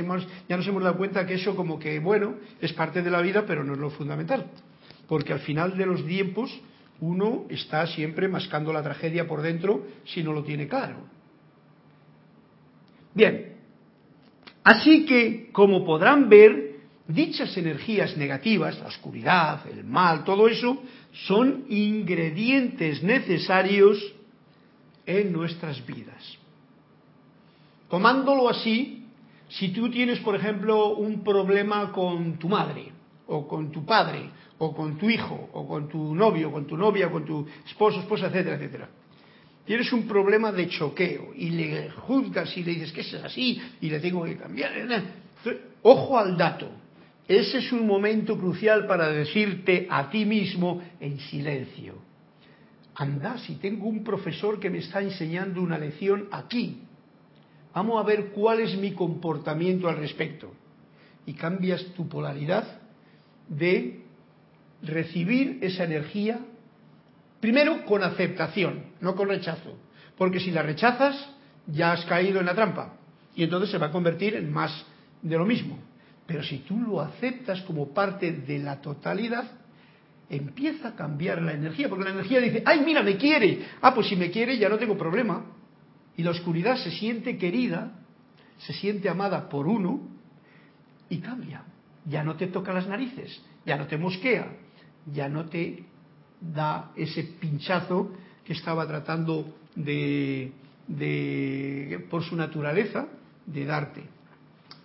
ya nos hemos dado cuenta que eso como que, bueno, es parte de la vida, pero no es lo fundamental. Porque al final de los tiempos uno está siempre mascando la tragedia por dentro si no lo tiene claro. Bien, así que, como podrán ver, dichas energías negativas, la oscuridad, el mal, todo eso, son ingredientes necesarios en nuestras vidas. Tomándolo así, si tú tienes, por ejemplo, un problema con tu madre, o con tu padre, o con tu hijo, o con tu novio, con tu novia, con tu esposo, esposa, etcétera, etcétera. Tienes un problema de choqueo y le juzgas y le dices que es así y le tengo que cambiar. Ojo al dato. Ese es un momento crucial para decirte a ti mismo en silencio. Anda, si tengo un profesor que me está enseñando una lección aquí, vamos a ver cuál es mi comportamiento al respecto. Y cambias tu polaridad de recibir esa energía, primero con aceptación, no con rechazo. Porque si la rechazas, ya has caído en la trampa. Y entonces se va a convertir en más de lo mismo. Pero si tú lo aceptas como parte de la totalidad, empieza a cambiar la energía, porque la energía dice, ay, mira, me quiere. Ah, pues si me quiere ya no tengo problema. Y la oscuridad se siente querida, se siente amada por uno y cambia. Ya no te toca las narices, ya no te mosquea, ya no te da ese pinchazo que estaba tratando de, de por su naturaleza, de darte.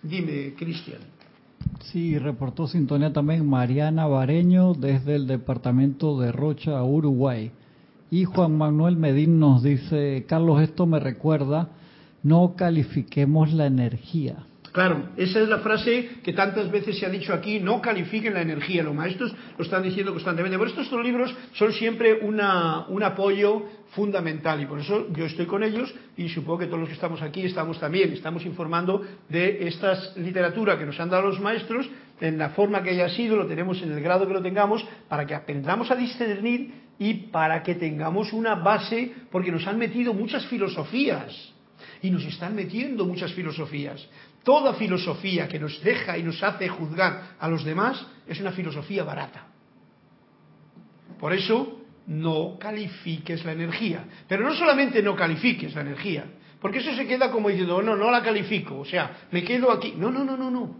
Dime, Cristian. Sí, reportó sintonía también Mariana Bareño desde el departamento de Rocha, Uruguay. Y Juan Manuel Medín nos dice, Carlos, esto me recuerda, no califiquemos la energía. Claro, esa es la frase que tantas veces se ha dicho aquí, no califiquen la energía, los maestros lo están diciendo constantemente. Por estos dos libros son siempre una, un apoyo fundamental y por eso yo estoy con ellos y supongo que todos los que estamos aquí estamos también, estamos informando de esta literatura que nos han dado los maestros, en la forma que haya sido, lo tenemos en el grado que lo tengamos, para que aprendamos a discernir y para que tengamos una base, porque nos han metido muchas filosofías y nos están metiendo muchas filosofías. Toda filosofía que nos deja y nos hace juzgar a los demás es una filosofía barata. Por eso no califiques la energía. Pero no solamente no califiques la energía, porque eso se queda como diciendo, no, no la califico, o sea, me quedo aquí. No, no, no, no, no.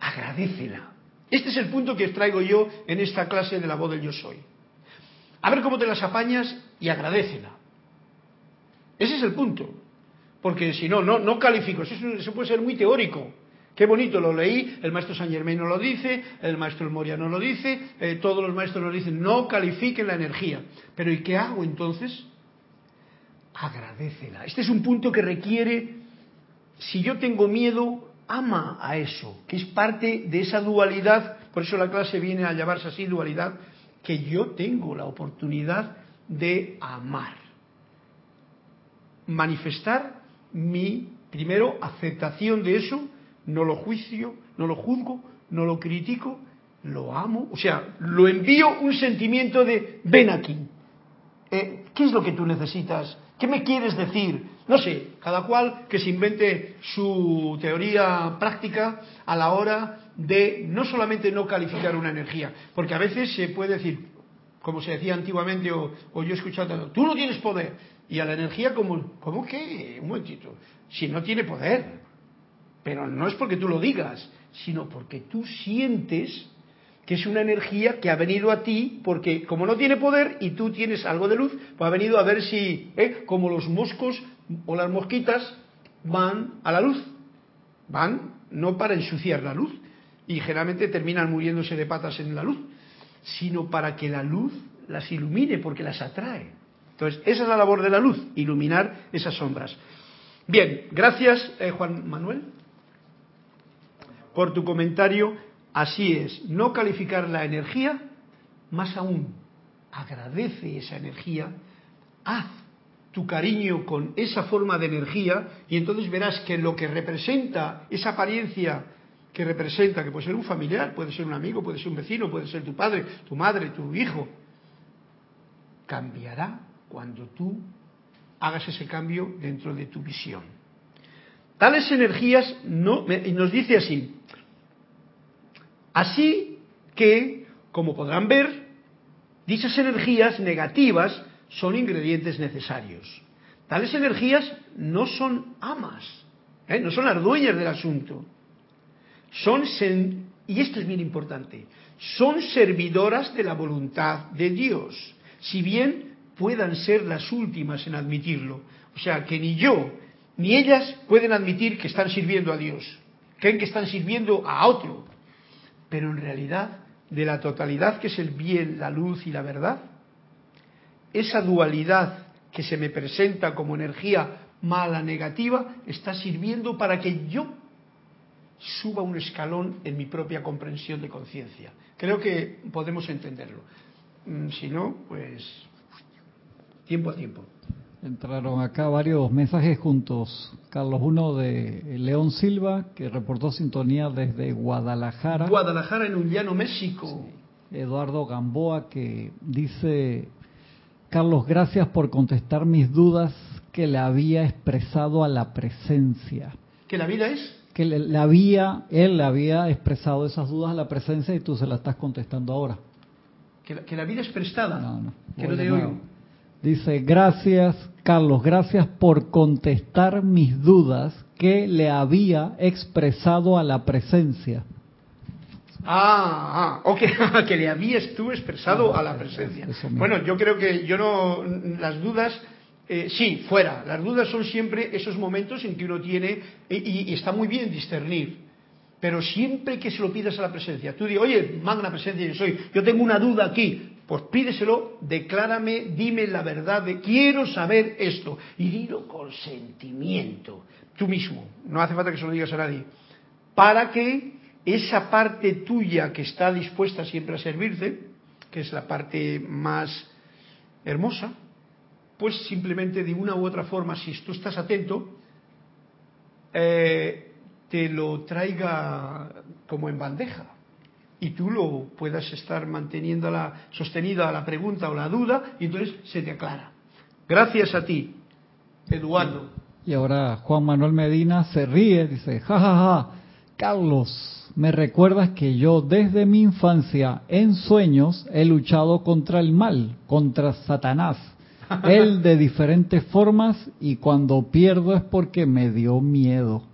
Agradecela. Este es el punto que traigo yo en esta clase de la voz del yo soy. A ver cómo te las apañas y agradecela. Ese es el punto. Porque si no, no, califico. Eso, puede ser muy teórico. Qué bonito, lo leí, el maestro San Germain no lo dice, el maestro Moria no lo dice, eh, todos los maestros lo dicen, no califiquen la energía. Pero ¿y qué hago entonces? Agradecela. Este es un punto que requiere, si yo tengo miedo, ama a eso, que es parte de esa dualidad, por eso la clase viene a llamarse así dualidad, que yo tengo la oportunidad de amar manifestar mi, primero, aceptación de eso, no lo juicio, no lo juzgo, no lo critico, lo amo, o sea, lo envío un sentimiento de, ven aquí, eh, ¿qué es lo que tú necesitas? ¿Qué me quieres decir? No sé, cada cual que se invente su teoría práctica a la hora de no solamente no calificar una energía, porque a veces se puede decir, como se decía antiguamente o, yo he escuchado, tú no tienes poder, y a la energía como, ¿cómo que? Un momentito. Si no tiene poder. Pero no es porque tú lo digas, sino porque tú sientes que es una energía que ha venido a ti, porque como no tiene poder y tú tienes algo de luz, pues ha venido a ver si, ¿eh? como los moscos o las mosquitas van a la luz. Van no para ensuciar la luz, y generalmente terminan muriéndose de patas en la luz, sino para que la luz las ilumine, porque las atrae. Entonces, esa es la labor de la luz, iluminar esas sombras. Bien, gracias eh, Juan Manuel por tu comentario. Así es, no calificar la energía, más aún, agradece esa energía, haz tu cariño con esa forma de energía y entonces verás que lo que representa, esa apariencia que representa, que puede ser un familiar, puede ser un amigo, puede ser un vecino, puede ser tu padre, tu madre, tu hijo, cambiará cuando tú hagas ese cambio dentro de tu visión. Tales energías no, y nos dice así, así que, como podrán ver, dichas energías negativas son ingredientes necesarios. Tales energías no son amas, ¿eh? no son las dueñas del asunto. Son, y esto es bien importante, son servidoras de la voluntad de Dios. Si bien puedan ser las últimas en admitirlo. O sea, que ni yo ni ellas pueden admitir que están sirviendo a Dios. Creen que están sirviendo a otro. Pero en realidad, de la totalidad que es el bien, la luz y la verdad, esa dualidad que se me presenta como energía mala, negativa, está sirviendo para que yo suba un escalón en mi propia comprensión de conciencia. Creo que podemos entenderlo. Mm, si no, pues tiempo a tiempo. Entraron acá varios mensajes juntos. Carlos, uno de León Silva, que reportó sintonía desde Guadalajara. Guadalajara, en un llano México. Eduardo Gamboa, que dice, Carlos, gracias por contestar mis dudas que le había expresado a la presencia. ¿Que la vida es? Que le, había, él le había expresado esas dudas a la presencia y tú se las estás contestando ahora. ¿Que la, vida es prestada? No, no. Que no te oigo. Dice, gracias Carlos, gracias por contestar mis dudas que le había expresado a la presencia. Ah, ah ok, que le habías tú expresado a la presencia. Bueno, yo creo que yo no, las dudas, eh, sí, fuera, las dudas son siempre esos momentos en que uno tiene, y, y está muy bien discernir, Pero siempre que se lo pidas a la presencia, tú dices, oye, magna presencia yo soy, yo tengo una duda aquí, pues pídeselo, declárame, dime la verdad, de, quiero saber esto. Y dilo con sentimiento, tú mismo, no hace falta que se lo digas a nadie, para que esa parte tuya que está dispuesta siempre a servirte, que es la parte más hermosa, pues simplemente de una u otra forma, si tú estás atento, eh, te lo traiga como en bandeja y tú lo puedas estar manteniendo la, sostenida la pregunta o la duda y entonces se te aclara. Gracias a ti, Eduardo. Y ahora Juan Manuel Medina se ríe, dice, jajaja, ja, ja, Carlos, me recuerdas que yo desde mi infancia en sueños he luchado contra el mal, contra Satanás, él de diferentes formas y cuando pierdo es porque me dio miedo.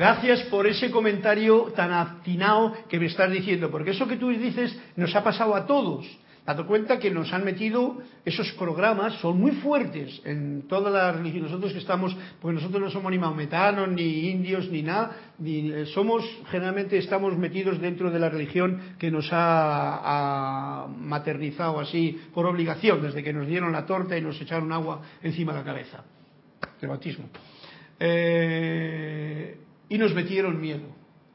Gracias por ese comentario tan atinado que me estás diciendo, porque eso que tú dices nos ha pasado a todos. Date cuenta que nos han metido esos programas, son muy fuertes en toda la religión. Nosotros que estamos, porque nosotros no somos ni maometanos, ni indios, ni nada, ni, eh, somos, generalmente estamos metidos dentro de la religión que nos ha, maternizado así por obligación, desde que nos dieron la torta y nos echaron agua encima de la cabeza, de bautismo. Eh, y nos metieron miedo.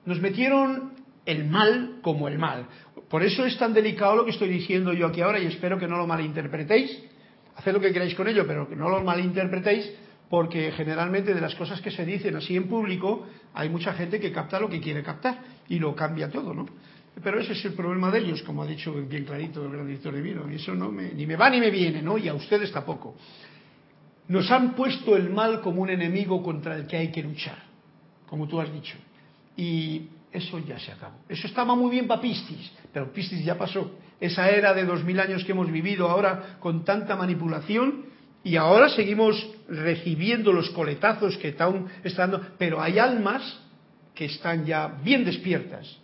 Nos metieron el mal como el mal. Por eso es tan delicado lo que estoy diciendo yo aquí ahora y espero que no lo malinterpretéis. Haced lo que queráis con ello, pero que no lo malinterpretéis porque generalmente de las cosas que se dicen así en público hay mucha gente que capta lo que quiere captar y lo cambia todo, ¿no? Pero ese es el problema de ellos, como ha dicho bien clarito el gran director de vino. Y eso no me, ni me va ni me viene, ¿no? Y a ustedes tampoco. Nos han puesto el mal como un enemigo contra el que hay que luchar como tú has dicho. Y eso ya se acabó. Eso estaba muy bien para Piscis, pero Piscis ya pasó. Esa era de dos mil años que hemos vivido ahora con tanta manipulación y ahora seguimos recibiendo los coletazos que están, estando, pero hay almas que están ya bien despiertas,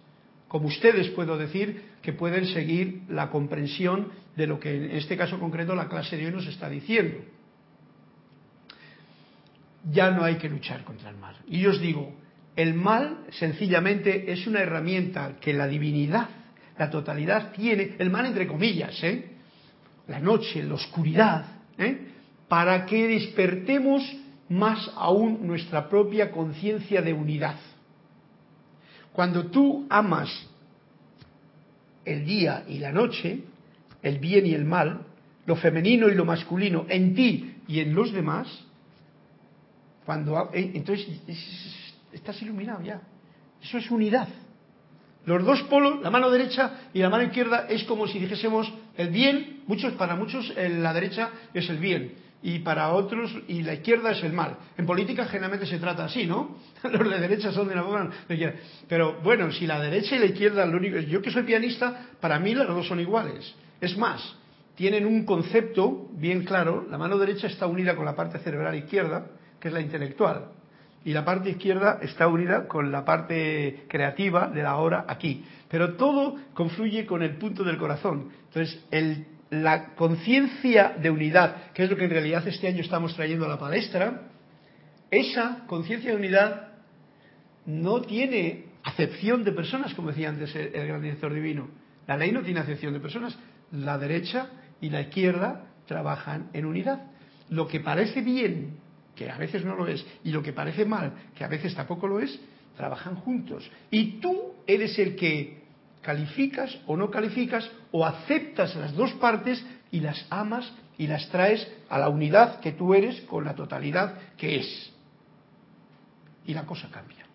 como ustedes puedo decir, que pueden seguir la comprensión de lo que en este caso concreto la clase de hoy nos está diciendo. Ya no hay que luchar contra el mal. Y yo os digo, el mal sencillamente es una herramienta que la divinidad, la totalidad tiene, el mal entre comillas, ¿eh? la noche, la oscuridad, ¿eh? para que despertemos más aún nuestra propia conciencia de unidad. Cuando tú amas el día y la noche, el bien y el mal, lo femenino y lo masculino en ti y en los demás, cuando eh, entonces estás iluminado ya. Eso es unidad. Los dos polos, la mano derecha y la mano izquierda, es como si dijésemos el bien, muchos, para muchos la derecha es el bien, y para otros, y la izquierda es el mal. En política generalmente se trata así, ¿no? Los de derecha son de la forma. Pero bueno, si la derecha y la izquierda, lo único, yo que soy pianista, para mí los dos son iguales. Es más, tienen un concepto bien claro, la mano derecha está unida con la parte cerebral izquierda, que es la intelectual, y la parte izquierda está unida con la parte creativa de la hora aquí. Pero todo confluye con el punto del corazón. Entonces, la conciencia de unidad, que es lo que en realidad este año estamos trayendo a la palestra, esa conciencia de unidad no tiene acepción de personas, como decía antes el, el gran director divino. La ley no tiene acepción de personas. La derecha y la izquierda trabajan en unidad. Lo que parece bien que a veces no lo es, y lo que parece mal, que a veces tampoco lo es, trabajan juntos. Y tú eres el que calificas o no calificas o aceptas las dos partes y las amas y las traes a la unidad que tú eres con la totalidad que es. Y la cosa cambia.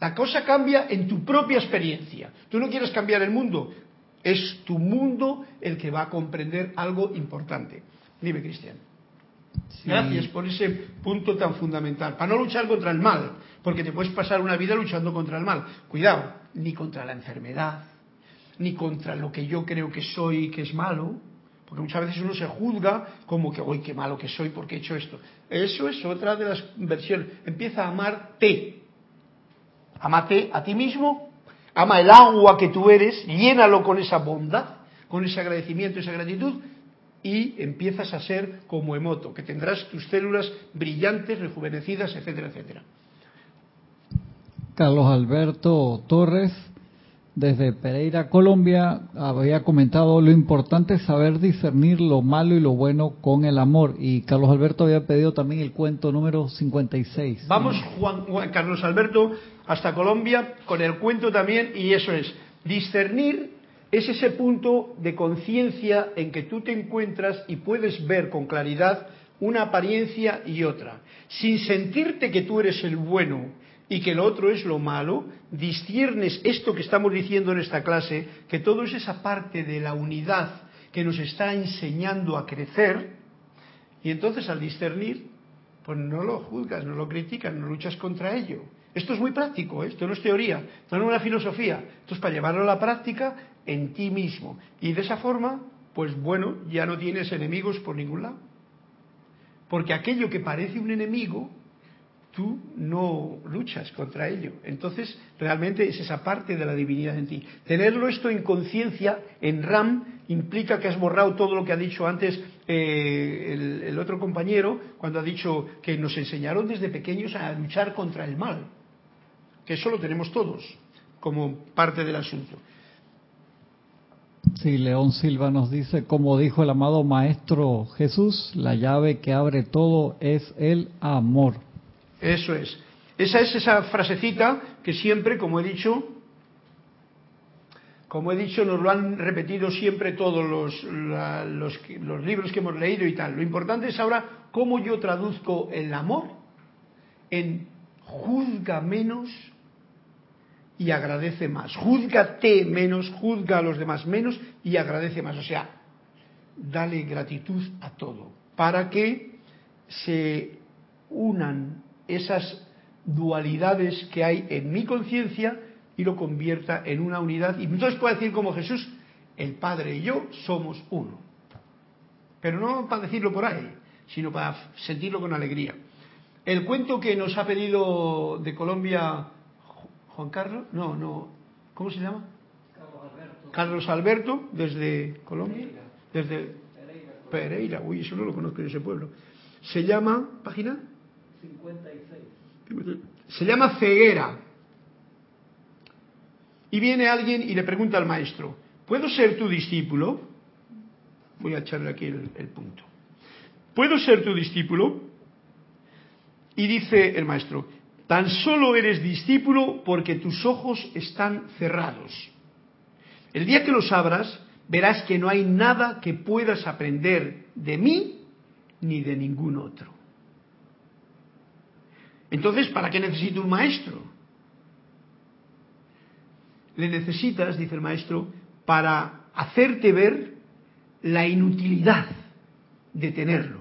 La cosa cambia en tu propia experiencia. Tú no quieres cambiar el mundo, es tu mundo el que va a comprender algo importante. Dime, Cristian. Sí. Gracias por ese punto tan fundamental. Para no luchar contra el mal, porque te puedes pasar una vida luchando contra el mal. Cuidado, ni contra la enfermedad, ni contra lo que yo creo que soy que es malo, porque muchas veces uno se juzga como que, uy, qué malo que soy porque he hecho esto. Eso es otra de las versiones. Empieza a amarte. Amate a ti mismo, ama el agua que tú eres, llénalo con esa bondad, con ese agradecimiento, esa gratitud, y empiezas a ser como Emoto, que tendrás tus células brillantes, rejuvenecidas, etcétera, etcétera. Carlos Alberto Torres, desde Pereira, Colombia, había comentado lo importante es saber discernir lo malo y lo bueno con el amor. Y Carlos Alberto había pedido también el cuento número 56. Vamos, Juan, Juan Carlos Alberto, hasta Colombia con el cuento también, y eso es, discernir es ese punto de conciencia en que tú te encuentras y puedes ver con claridad una apariencia y otra. Sin sentirte que tú eres el bueno y que lo otro es lo malo, disciernes esto que estamos diciendo en esta clase, que todo es esa parte de la unidad que nos está enseñando a crecer, y entonces al discernir, pues no lo juzgas, no lo criticas, no luchas contra ello. Esto es muy práctico, ¿eh? esto no es teoría, esto no es una filosofía, esto es para llevarlo a la práctica en ti mismo. Y de esa forma, pues bueno, ya no tienes enemigos por ningún lado. Porque aquello que parece un enemigo, tú no luchas contra ello. Entonces, realmente es esa parte de la divinidad en ti. Tenerlo esto en conciencia, en RAM, implica que has borrado todo lo que ha dicho antes eh, el, el otro compañero, cuando ha dicho que nos enseñaron desde pequeños a luchar contra el mal. Que eso lo tenemos todos como parte del asunto. Sí, León Silva nos dice, como dijo el amado Maestro Jesús, la llave que abre todo es el amor. Eso es. Esa es esa frasecita que siempre, como he dicho, como he dicho, nos lo han repetido siempre todos los, la, los, los libros que hemos leído y tal. Lo importante es ahora cómo yo traduzco el amor en juzga menos y agradece más. Júzgate menos, juzga a los demás menos y agradece más. O sea, dale gratitud a todo para que se unan esas dualidades que hay en mi conciencia y lo convierta en una unidad. Y entonces puede decir como Jesús, el Padre y yo somos uno. Pero no para decirlo por ahí, sino para sentirlo con alegría. El cuento que nos ha pedido de Colombia Juan Carlos, no, no, ¿cómo se llama? Carlos Alberto. Carlos Alberto, desde Colombia, desde Pereira, uy, eso no lo conozco en ese pueblo. Se llama, página 56. Se llama ceguera. Y viene alguien y le pregunta al maestro, ¿puedo ser tu discípulo? Voy a echarle aquí el, el punto. ¿Puedo ser tu discípulo? Y dice el maestro, Tan solo eres discípulo porque tus ojos están cerrados. El día que los abras, verás que no hay nada que puedas aprender de mí ni de ningún otro. Entonces, ¿para qué necesito un maestro? Le necesitas, dice el maestro, para hacerte ver la inutilidad de tenerlo.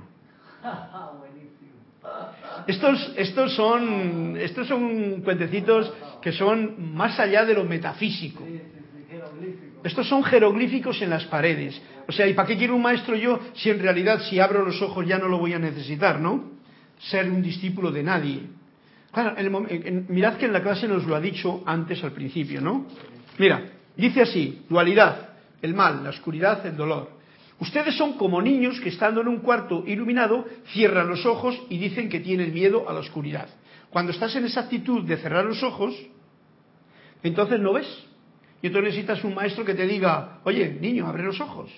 Estos, estos, son, estos son cuentecitos que son más allá de lo metafísico. Estos son jeroglíficos en las paredes. O sea, ¿y para qué quiero un maestro yo si en realidad si abro los ojos ya no lo voy a necesitar, ¿no? Ser un discípulo de nadie. Claro, en el, en, mirad que en la clase nos lo ha dicho antes al principio, ¿no? Mira, dice así, dualidad, el mal, la oscuridad, el dolor. Ustedes son como niños que estando en un cuarto iluminado cierran los ojos y dicen que tienen miedo a la oscuridad. Cuando estás en esa actitud de cerrar los ojos, entonces no ves. Y entonces necesitas un maestro que te diga, oye, niño, abre los ojos.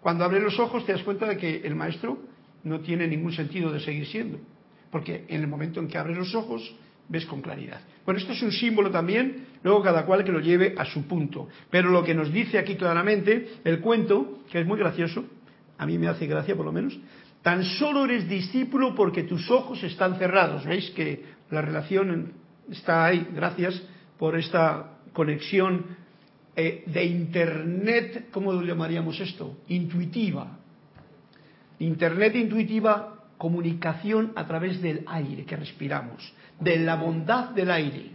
Cuando abre los ojos te das cuenta de que el maestro no tiene ningún sentido de seguir siendo. Porque en el momento en que abres los ojos, ves con claridad. Bueno, esto es un símbolo también, luego cada cual que lo lleve a su punto. Pero lo que nos dice aquí claramente el cuento, que es muy gracioso, a mí me hace gracia por lo menos, tan solo eres discípulo porque tus ojos están cerrados. ¿Veis que la relación está ahí? Gracias por esta conexión eh, de Internet, ¿cómo lo llamaríamos esto? Intuitiva. Internet intuitiva comunicación a través del aire que respiramos, de la bondad del aire.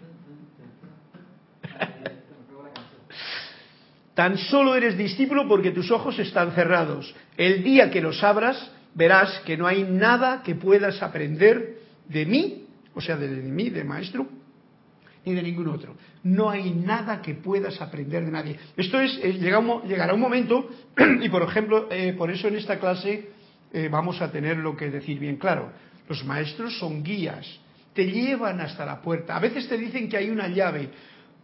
Tan solo eres discípulo porque tus ojos están cerrados. El día que los abras, verás que no hay nada que puedas aprender de mí, o sea, de, mí, de maestro, ni de ningún otro. No hay nada que puedas aprender de nadie. Esto es, es llega un, llegará un momento, y por ejemplo, eh, por eso en esta clase eh, vamos a tener lo que decir bien claro. Los maestros son guías te llevan hasta la puerta. A veces te dicen que hay una llave,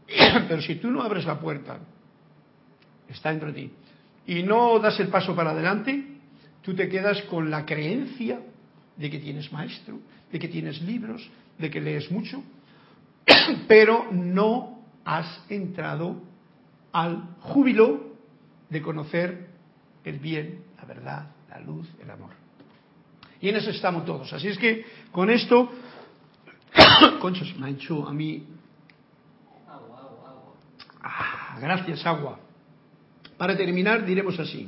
pero si tú no abres la puerta, está dentro de ti, y no das el paso para adelante, tú te quedas con la creencia de que tienes maestro, de que tienes libros, de que lees mucho, pero no has entrado al júbilo de conocer el bien, la verdad, la luz, el amor. Y en eso estamos todos. Así es que con esto, conchos, me ha hecho a mí... Ah, gracias, agua. Para terminar, diremos así.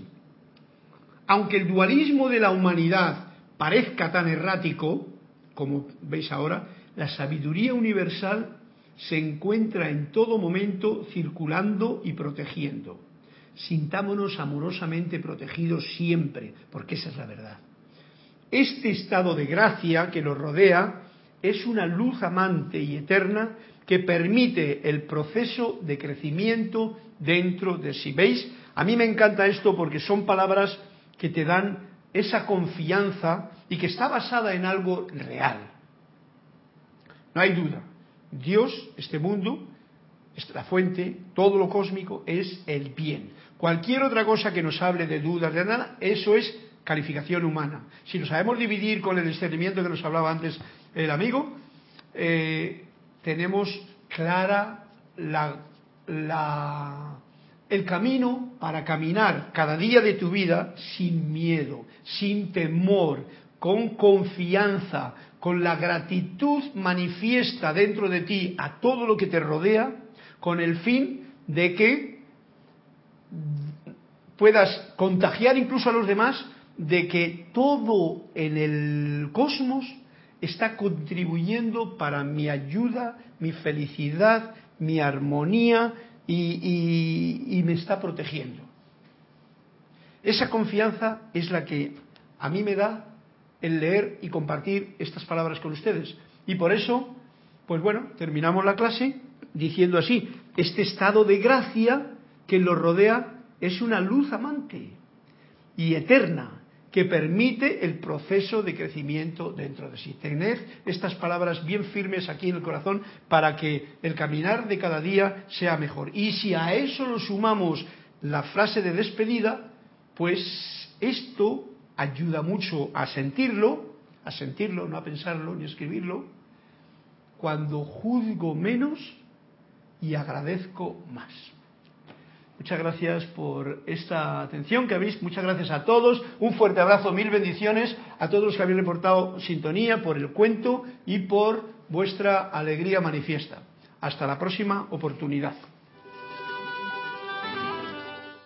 Aunque el dualismo de la humanidad parezca tan errático, como veis ahora, la sabiduría universal se encuentra en todo momento circulando y protegiendo. Sintámonos amorosamente protegidos siempre, porque esa es la verdad. Este estado de gracia que nos rodea es una luz amante y eterna que permite el proceso de crecimiento dentro de sí. ¿Veis? A mí me encanta esto porque son palabras que te dan esa confianza y que está basada en algo real. No hay duda. Dios, este mundo, la fuente, todo lo cósmico es el bien. Cualquier otra cosa que nos hable de dudas, de nada, eso es calificación humana. Si lo sabemos dividir con el discernimiento que nos hablaba antes el amigo, eh, tenemos clara el camino para caminar cada día de tu vida sin miedo, sin temor, con confianza, con la gratitud manifiesta dentro de ti a todo lo que te rodea, con el fin de que puedas contagiar incluso a los demás de que todo en el cosmos está contribuyendo para mi ayuda, mi felicidad, mi armonía y, me está protegiendo. Esa confianza es la que a mí me da el leer y compartir estas palabras con ustedes. Y por eso, pues bueno, terminamos la clase diciendo así, este estado de gracia que lo rodea es una luz amante y eterna que permite el proceso de crecimiento dentro de sí. Tener estas palabras bien firmes aquí en el corazón para que el caminar de cada día sea mejor. Y si a eso lo sumamos la frase de despedida, pues esto ayuda mucho a sentirlo, a sentirlo, no a pensarlo ni a escribirlo, cuando juzgo menos y agradezco más. Muchas gracias por esta atención que habéis. Muchas gracias a todos. Un fuerte abrazo, mil bendiciones a todos los que habéis reportado sintonía por el cuento y por vuestra alegría manifiesta. Hasta la próxima oportunidad.